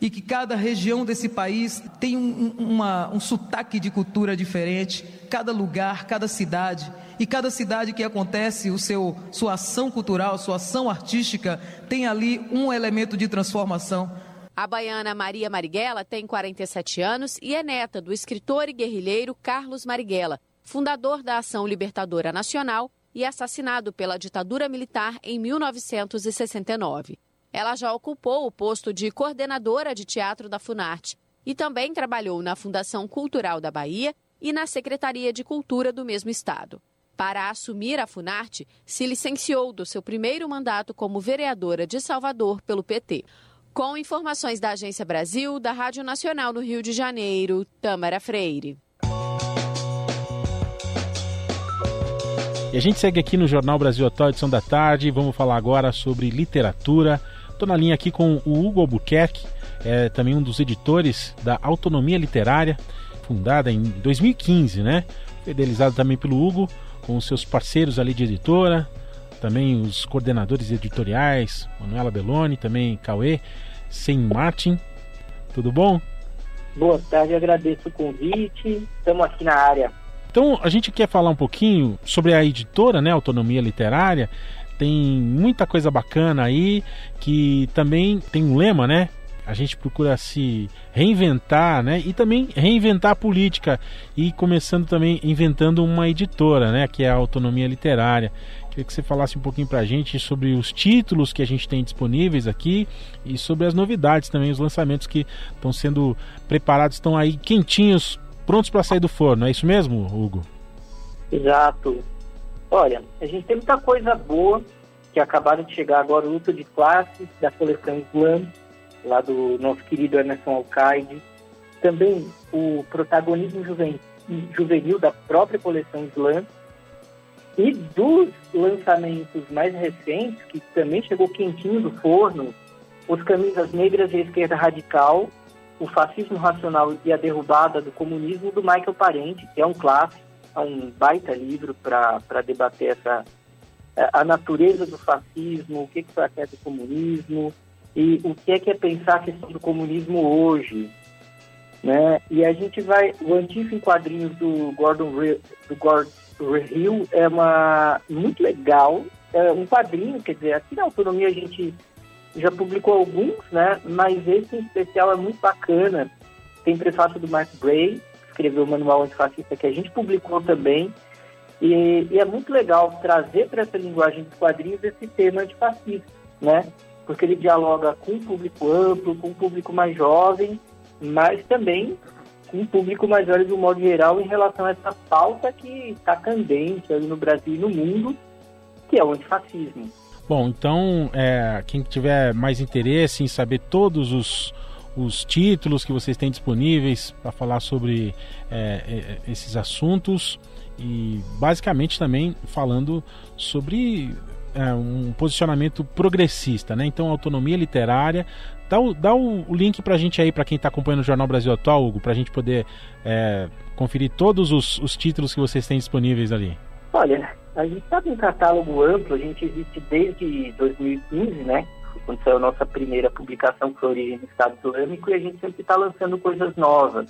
e que cada região desse país tem um, uma, um sotaque de cultura diferente, cada lugar, cada cidade. E cada cidade que acontece o seu, sua ação cultural, sua ação artística, tem ali um elemento de transformação. A baiana Maria Marighella tem 47 anos e é neta do escritor e guerrilheiro Carlos Marighella, fundador da Ação Libertadora Nacional e assassinado pela ditadura militar em 1969. Ela já ocupou o posto de coordenadora de teatro da Funarte e também trabalhou na Fundação Cultural da Bahia e na Secretaria de Cultura do mesmo estado. Para assumir a Funarte, se licenciou do seu primeiro mandato como vereadora de Salvador pelo PT. Com informações da Agência Brasil, da Rádio Nacional no Rio de Janeiro, Tamara Freire. E a gente segue aqui no Jornal Brasil Atual, edição da tarde. Vamos falar agora sobre literatura. Estou na linha aqui com o Hugo Albuquerque, é também um dos editores da Autonomia Literária, fundada em 2015, né? Fidelizado também pelo Hugo, com os seus parceiros ali de editora, também os coordenadores editoriais, Manuela Belloni, também Cauê, Sem Martin. Tudo bom? Boa tarde, agradeço o convite. Estamos aqui na área. Então, a gente quer falar um pouquinho sobre a editora, né, Autonomia Literária, tem muita coisa bacana aí que também tem um lema, né? A gente procura se reinventar, né? E também reinventar a política e começando também inventando uma editora, né? Que é a autonomia literária. Queria que você falasse um pouquinho para a gente sobre os títulos que a gente tem disponíveis aqui e sobre as novidades também, os lançamentos que estão sendo preparados, estão aí quentinhos, prontos para sair do forno. É isso mesmo, Hugo? Exato. Olha, a gente tem muita coisa boa que acabaram de chegar agora, luta de classes da coleção Slam, lá do nosso querido Emerson Alcaide. Também o protagonismo juvenil da própria coleção Slam. E dos lançamentos mais recentes, que também chegou quentinho do forno, Os Camisas Negras e a Esquerda Radical, O Fascismo Racional e a Derrubada do Comunismo, do Michael Parente, que é um clássico a um baita livro para debater essa a natureza do fascismo, o que, que foi a do comunismo e o que é que é pensar a questão do comunismo hoje, né? E a gente vai o antigo em quadrinhos do Gordon do Gordon Hill é uma muito legal, é um quadrinho, quer dizer, aqui na Autonomia a gente já publicou alguns, né? Mas esse em especial é muito bacana. Tem prefácio do Mark Bray, escreveu o Manual Antifascista, que a gente publicou também. E, e é muito legal trazer para essa linguagem dos quadrinhos esse tema antifascista, né? Porque ele dialoga com um público amplo, com um público mais jovem, mas também com um público mais velho de um modo geral em relação a essa pauta que está candente no Brasil e no mundo, que é o antifascismo. Bom, então, é, quem tiver mais interesse em saber todos os, os títulos que vocês têm disponíveis para falar sobre é, é, esses assuntos e basicamente também falando sobre é, um posicionamento progressista, né? Então, autonomia literária. Dá o, dá o link para a gente aí, para quem está acompanhando o Jornal Brasil Atual, Hugo, para a gente poder é, conferir todos os, os títulos que vocês têm disponíveis ali. Olha, a gente está com um catálogo amplo, a gente existe desde 2015, né? Quando saiu a nossa primeira publicação, que foi Origem do Estado Islâmico, e a gente sempre está lançando coisas novas.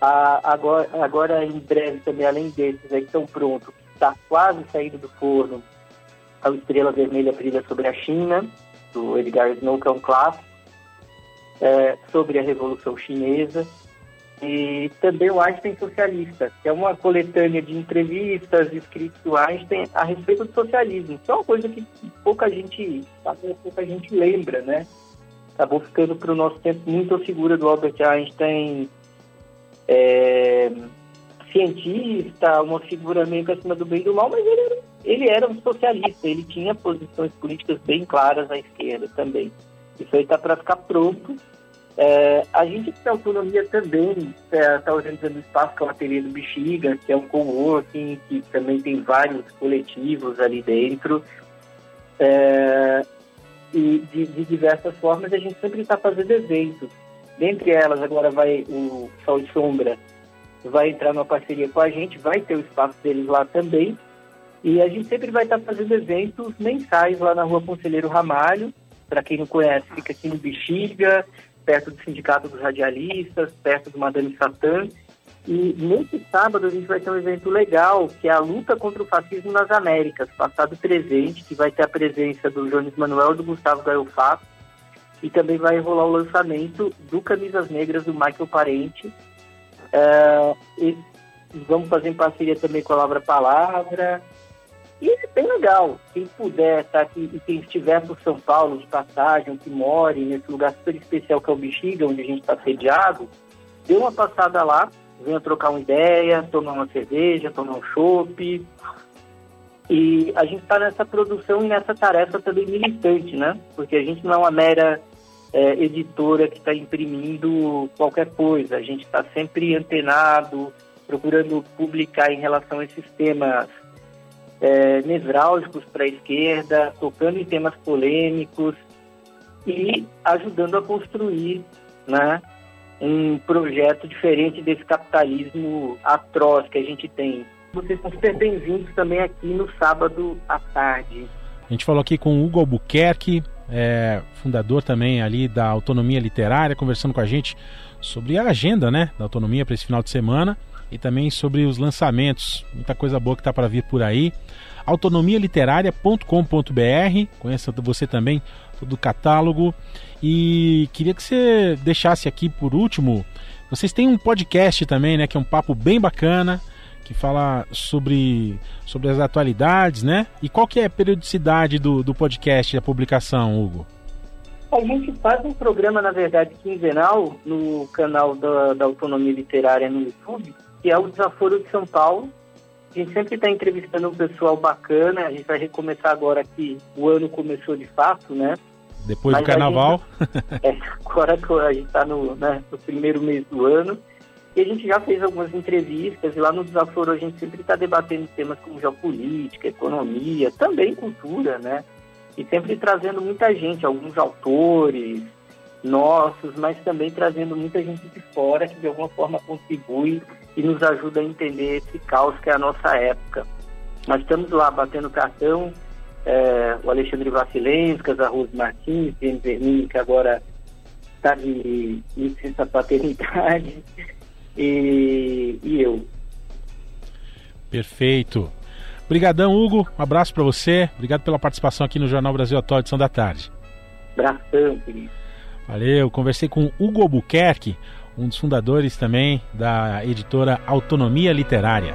Ah, agora, agora, em breve, também, além desses aí que estão prontos, que está quase saindo do forno, a Estrela Vermelha Brilha sobre a China, do Edgar Snow, que é um clássico, é, sobre a Revolução Chinesa e também o Einstein Socialista, que é uma coletânea de entrevistas escritas do Einstein a respeito do socialismo. Isso é uma coisa que pouca gente, pouca gente lembra, né? Acabou ficando para o nosso tempo muito a figura do Albert Einstein, é, cientista, uma figura meio que acima do bem e do mal, mas ele ele era um socialista, ele tinha posições políticas bem claras à esquerda também. Isso aí está para ficar pronto É, a gente tem autonomia também, está é, organizando um espaço que é o Ateliê do Bexiga, que é um coworking, que também tem vários coletivos ali dentro. É, e de, de, diversas formas, a gente sempre está fazendo eventos. Dentre elas, agora vai o Sol e Sombra, vai entrar numa parceria com a gente, vai ter o espaço deles lá também. E a gente sempre vai estar tá fazendo eventos mensais lá na rua Conselheiro Ramalho. Para quem não conhece, fica aqui no Bexiga, perto do Sindicato dos Radialistas, perto do Madame Satã. E nesse sábado a gente vai ter um evento legal, que é a luta contra o fascismo nas Américas, passado presente, que vai ter a presença do Jones Manuel e do Gustavo Gaio Fato. E também vai rolar o lançamento do Camisas Negras do Michael Parente. É, e vamos fazer em parceria também com a Lavra Palavra. Bem legal. Quem puder estar tá aqui e quem estiver por São Paulo de passagem, que more nesse lugar super especial que é o Bexiga, onde a gente está sediado, dê uma passada lá, venha trocar uma ideia, tomar uma cerveja, tomar um chopp. E a gente está nessa produção e nessa tarefa também militante, né? Porque a gente não é uma mera é, editora que está imprimindo qualquer coisa. A gente está sempre antenado, procurando publicar em relação a esses temas é, nevrálgicos para a esquerda, tocando em temas polêmicos e ajudando a construir né, um projeto diferente desse capitalismo atroz que a gente tem. Vocês são super bem-vindos também aqui no sábado à tarde. A gente falou aqui com Hugo Albuquerque, é, fundador também ali da Autonomia Literária, conversando com a gente sobre a agenda né, da autonomia para esse final de semana e também sobre os lançamentos. Muita coisa boa que está para vir por aí. autonomialiteraria.com.br. Conheça você também todo o catálogo. E queria que você deixasse aqui por último. Vocês têm um podcast também, né? Que é um papo bem bacana, que fala sobre, sobre as atualidades, né? E qual que é a periodicidade do, do podcast, a publicação, Hugo? A gente faz um programa, na verdade, quinzenal no canal da, da Autonomia Literária no YouTube, que é o Desaforo de São Paulo. A gente sempre está entrevistando um pessoal bacana. A gente vai recomeçar agora que o ano começou de fato, né? Depois Mas do carnaval. Gente, é, agora a gente está no, né, no primeiro mês do ano. E a gente já fez algumas entrevistas e lá no Desaforo a gente sempre está debatendo temas como geopolítica, economia, também cultura, né? E sempre trazendo muita gente, alguns autores, nossos, mas também trazendo muita gente de fora que de alguma forma contribui e nos ajuda a entender esse caos que é a nossa época. Nós estamos lá batendo cartão, é, o Alexandre Vassilenskas, a Rose Martins, James Vermin, que agora está de licença paternidade, e, e eu. Perfeito. Obrigadão, Hugo. Um abraço para você. Obrigado pela participação aqui no Jornal Brasil Atual, edição da tarde. Abração, querido. Valeu, conversei com Hugo Albuquerque, um dos fundadores também da editora Autonomia Literária.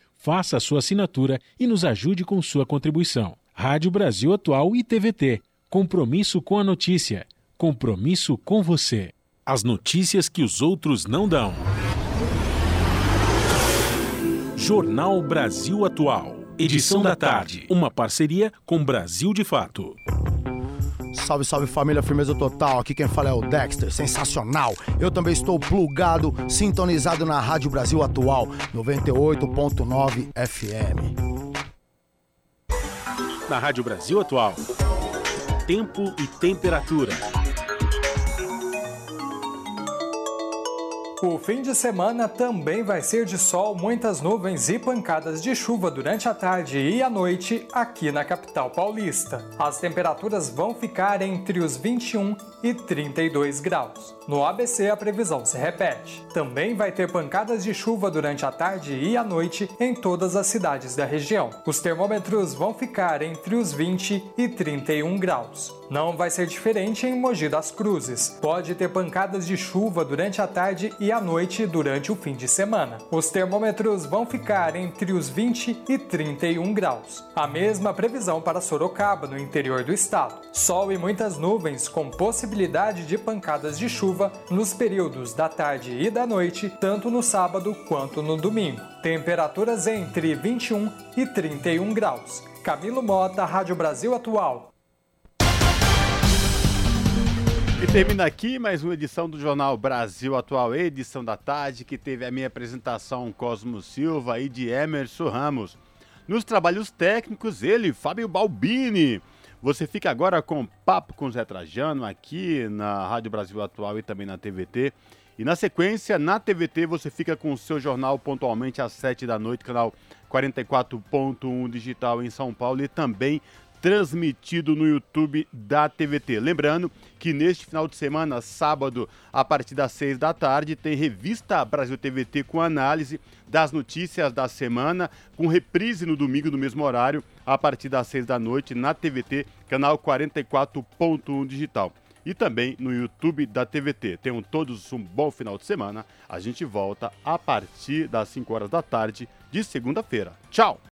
faça a sua assinatura e nos ajude com sua contribuição. Rádio Brasil Atual e TVT. Compromisso com a notícia. Compromisso com você. As notícias que os outros não dão. Jornal Brasil Atual. Edição da tarde. Uma parceria com Brasil de Fato. Salve, salve família, firmeza total. Aqui quem fala é o Dexter, sensacional. Eu também estou plugado, sintonizado na Rádio Brasil Atual, 98.9 FM. Na Rádio Brasil Atual, tempo e temperatura. O fim de semana também vai ser de sol, muitas nuvens e pancadas de chuva durante a tarde e a noite aqui na capital paulista. As temperaturas vão ficar entre os 21 e 32 graus. No ABC, a previsão se repete. Também vai ter pancadas de chuva durante a tarde e a noite em todas as cidades da região. Os termômetros vão ficar entre os 20 e 31 graus. Não vai ser diferente em Mogi das Cruzes. Pode ter pancadas de chuva durante a tarde e à noite durante o fim de semana. Os termômetros vão ficar entre os 20 e 31 graus. A mesma previsão para Sorocaba, no interior do estado. Sol e muitas nuvens com possibilidade de pancadas de chuva nos períodos da tarde e da noite, tanto no sábado quanto no domingo. Temperaturas entre 21 e 31 graus. Camilo Mota, Rádio Brasil Atual. E termina aqui mais uma edição do Jornal Brasil Atual, edição da tarde, que teve a minha apresentação Cosmo Silva e de Emerson Ramos. Nos trabalhos técnicos, ele, Fábio Balbini. Você fica agora com Papo com Zé Trajano aqui na Rádio Brasil Atual e também na TVT. E na sequência, na TVT, você fica com o seu jornal pontualmente às 7 da noite, canal 44.1 digital em São Paulo e também transmitido no YouTube da TVT. Lembrando que neste final de semana, sábado, a partir das 6 da tarde, tem revista Brasil TVT com análise das notícias da semana, com reprise no domingo no mesmo horário, a partir das 6 da noite, na TVT, canal 44.1 digital. E também no YouTube da TVT. Tenham todos um bom final de semana. A gente volta a partir das 5 horas da tarde de segunda-feira. Tchau!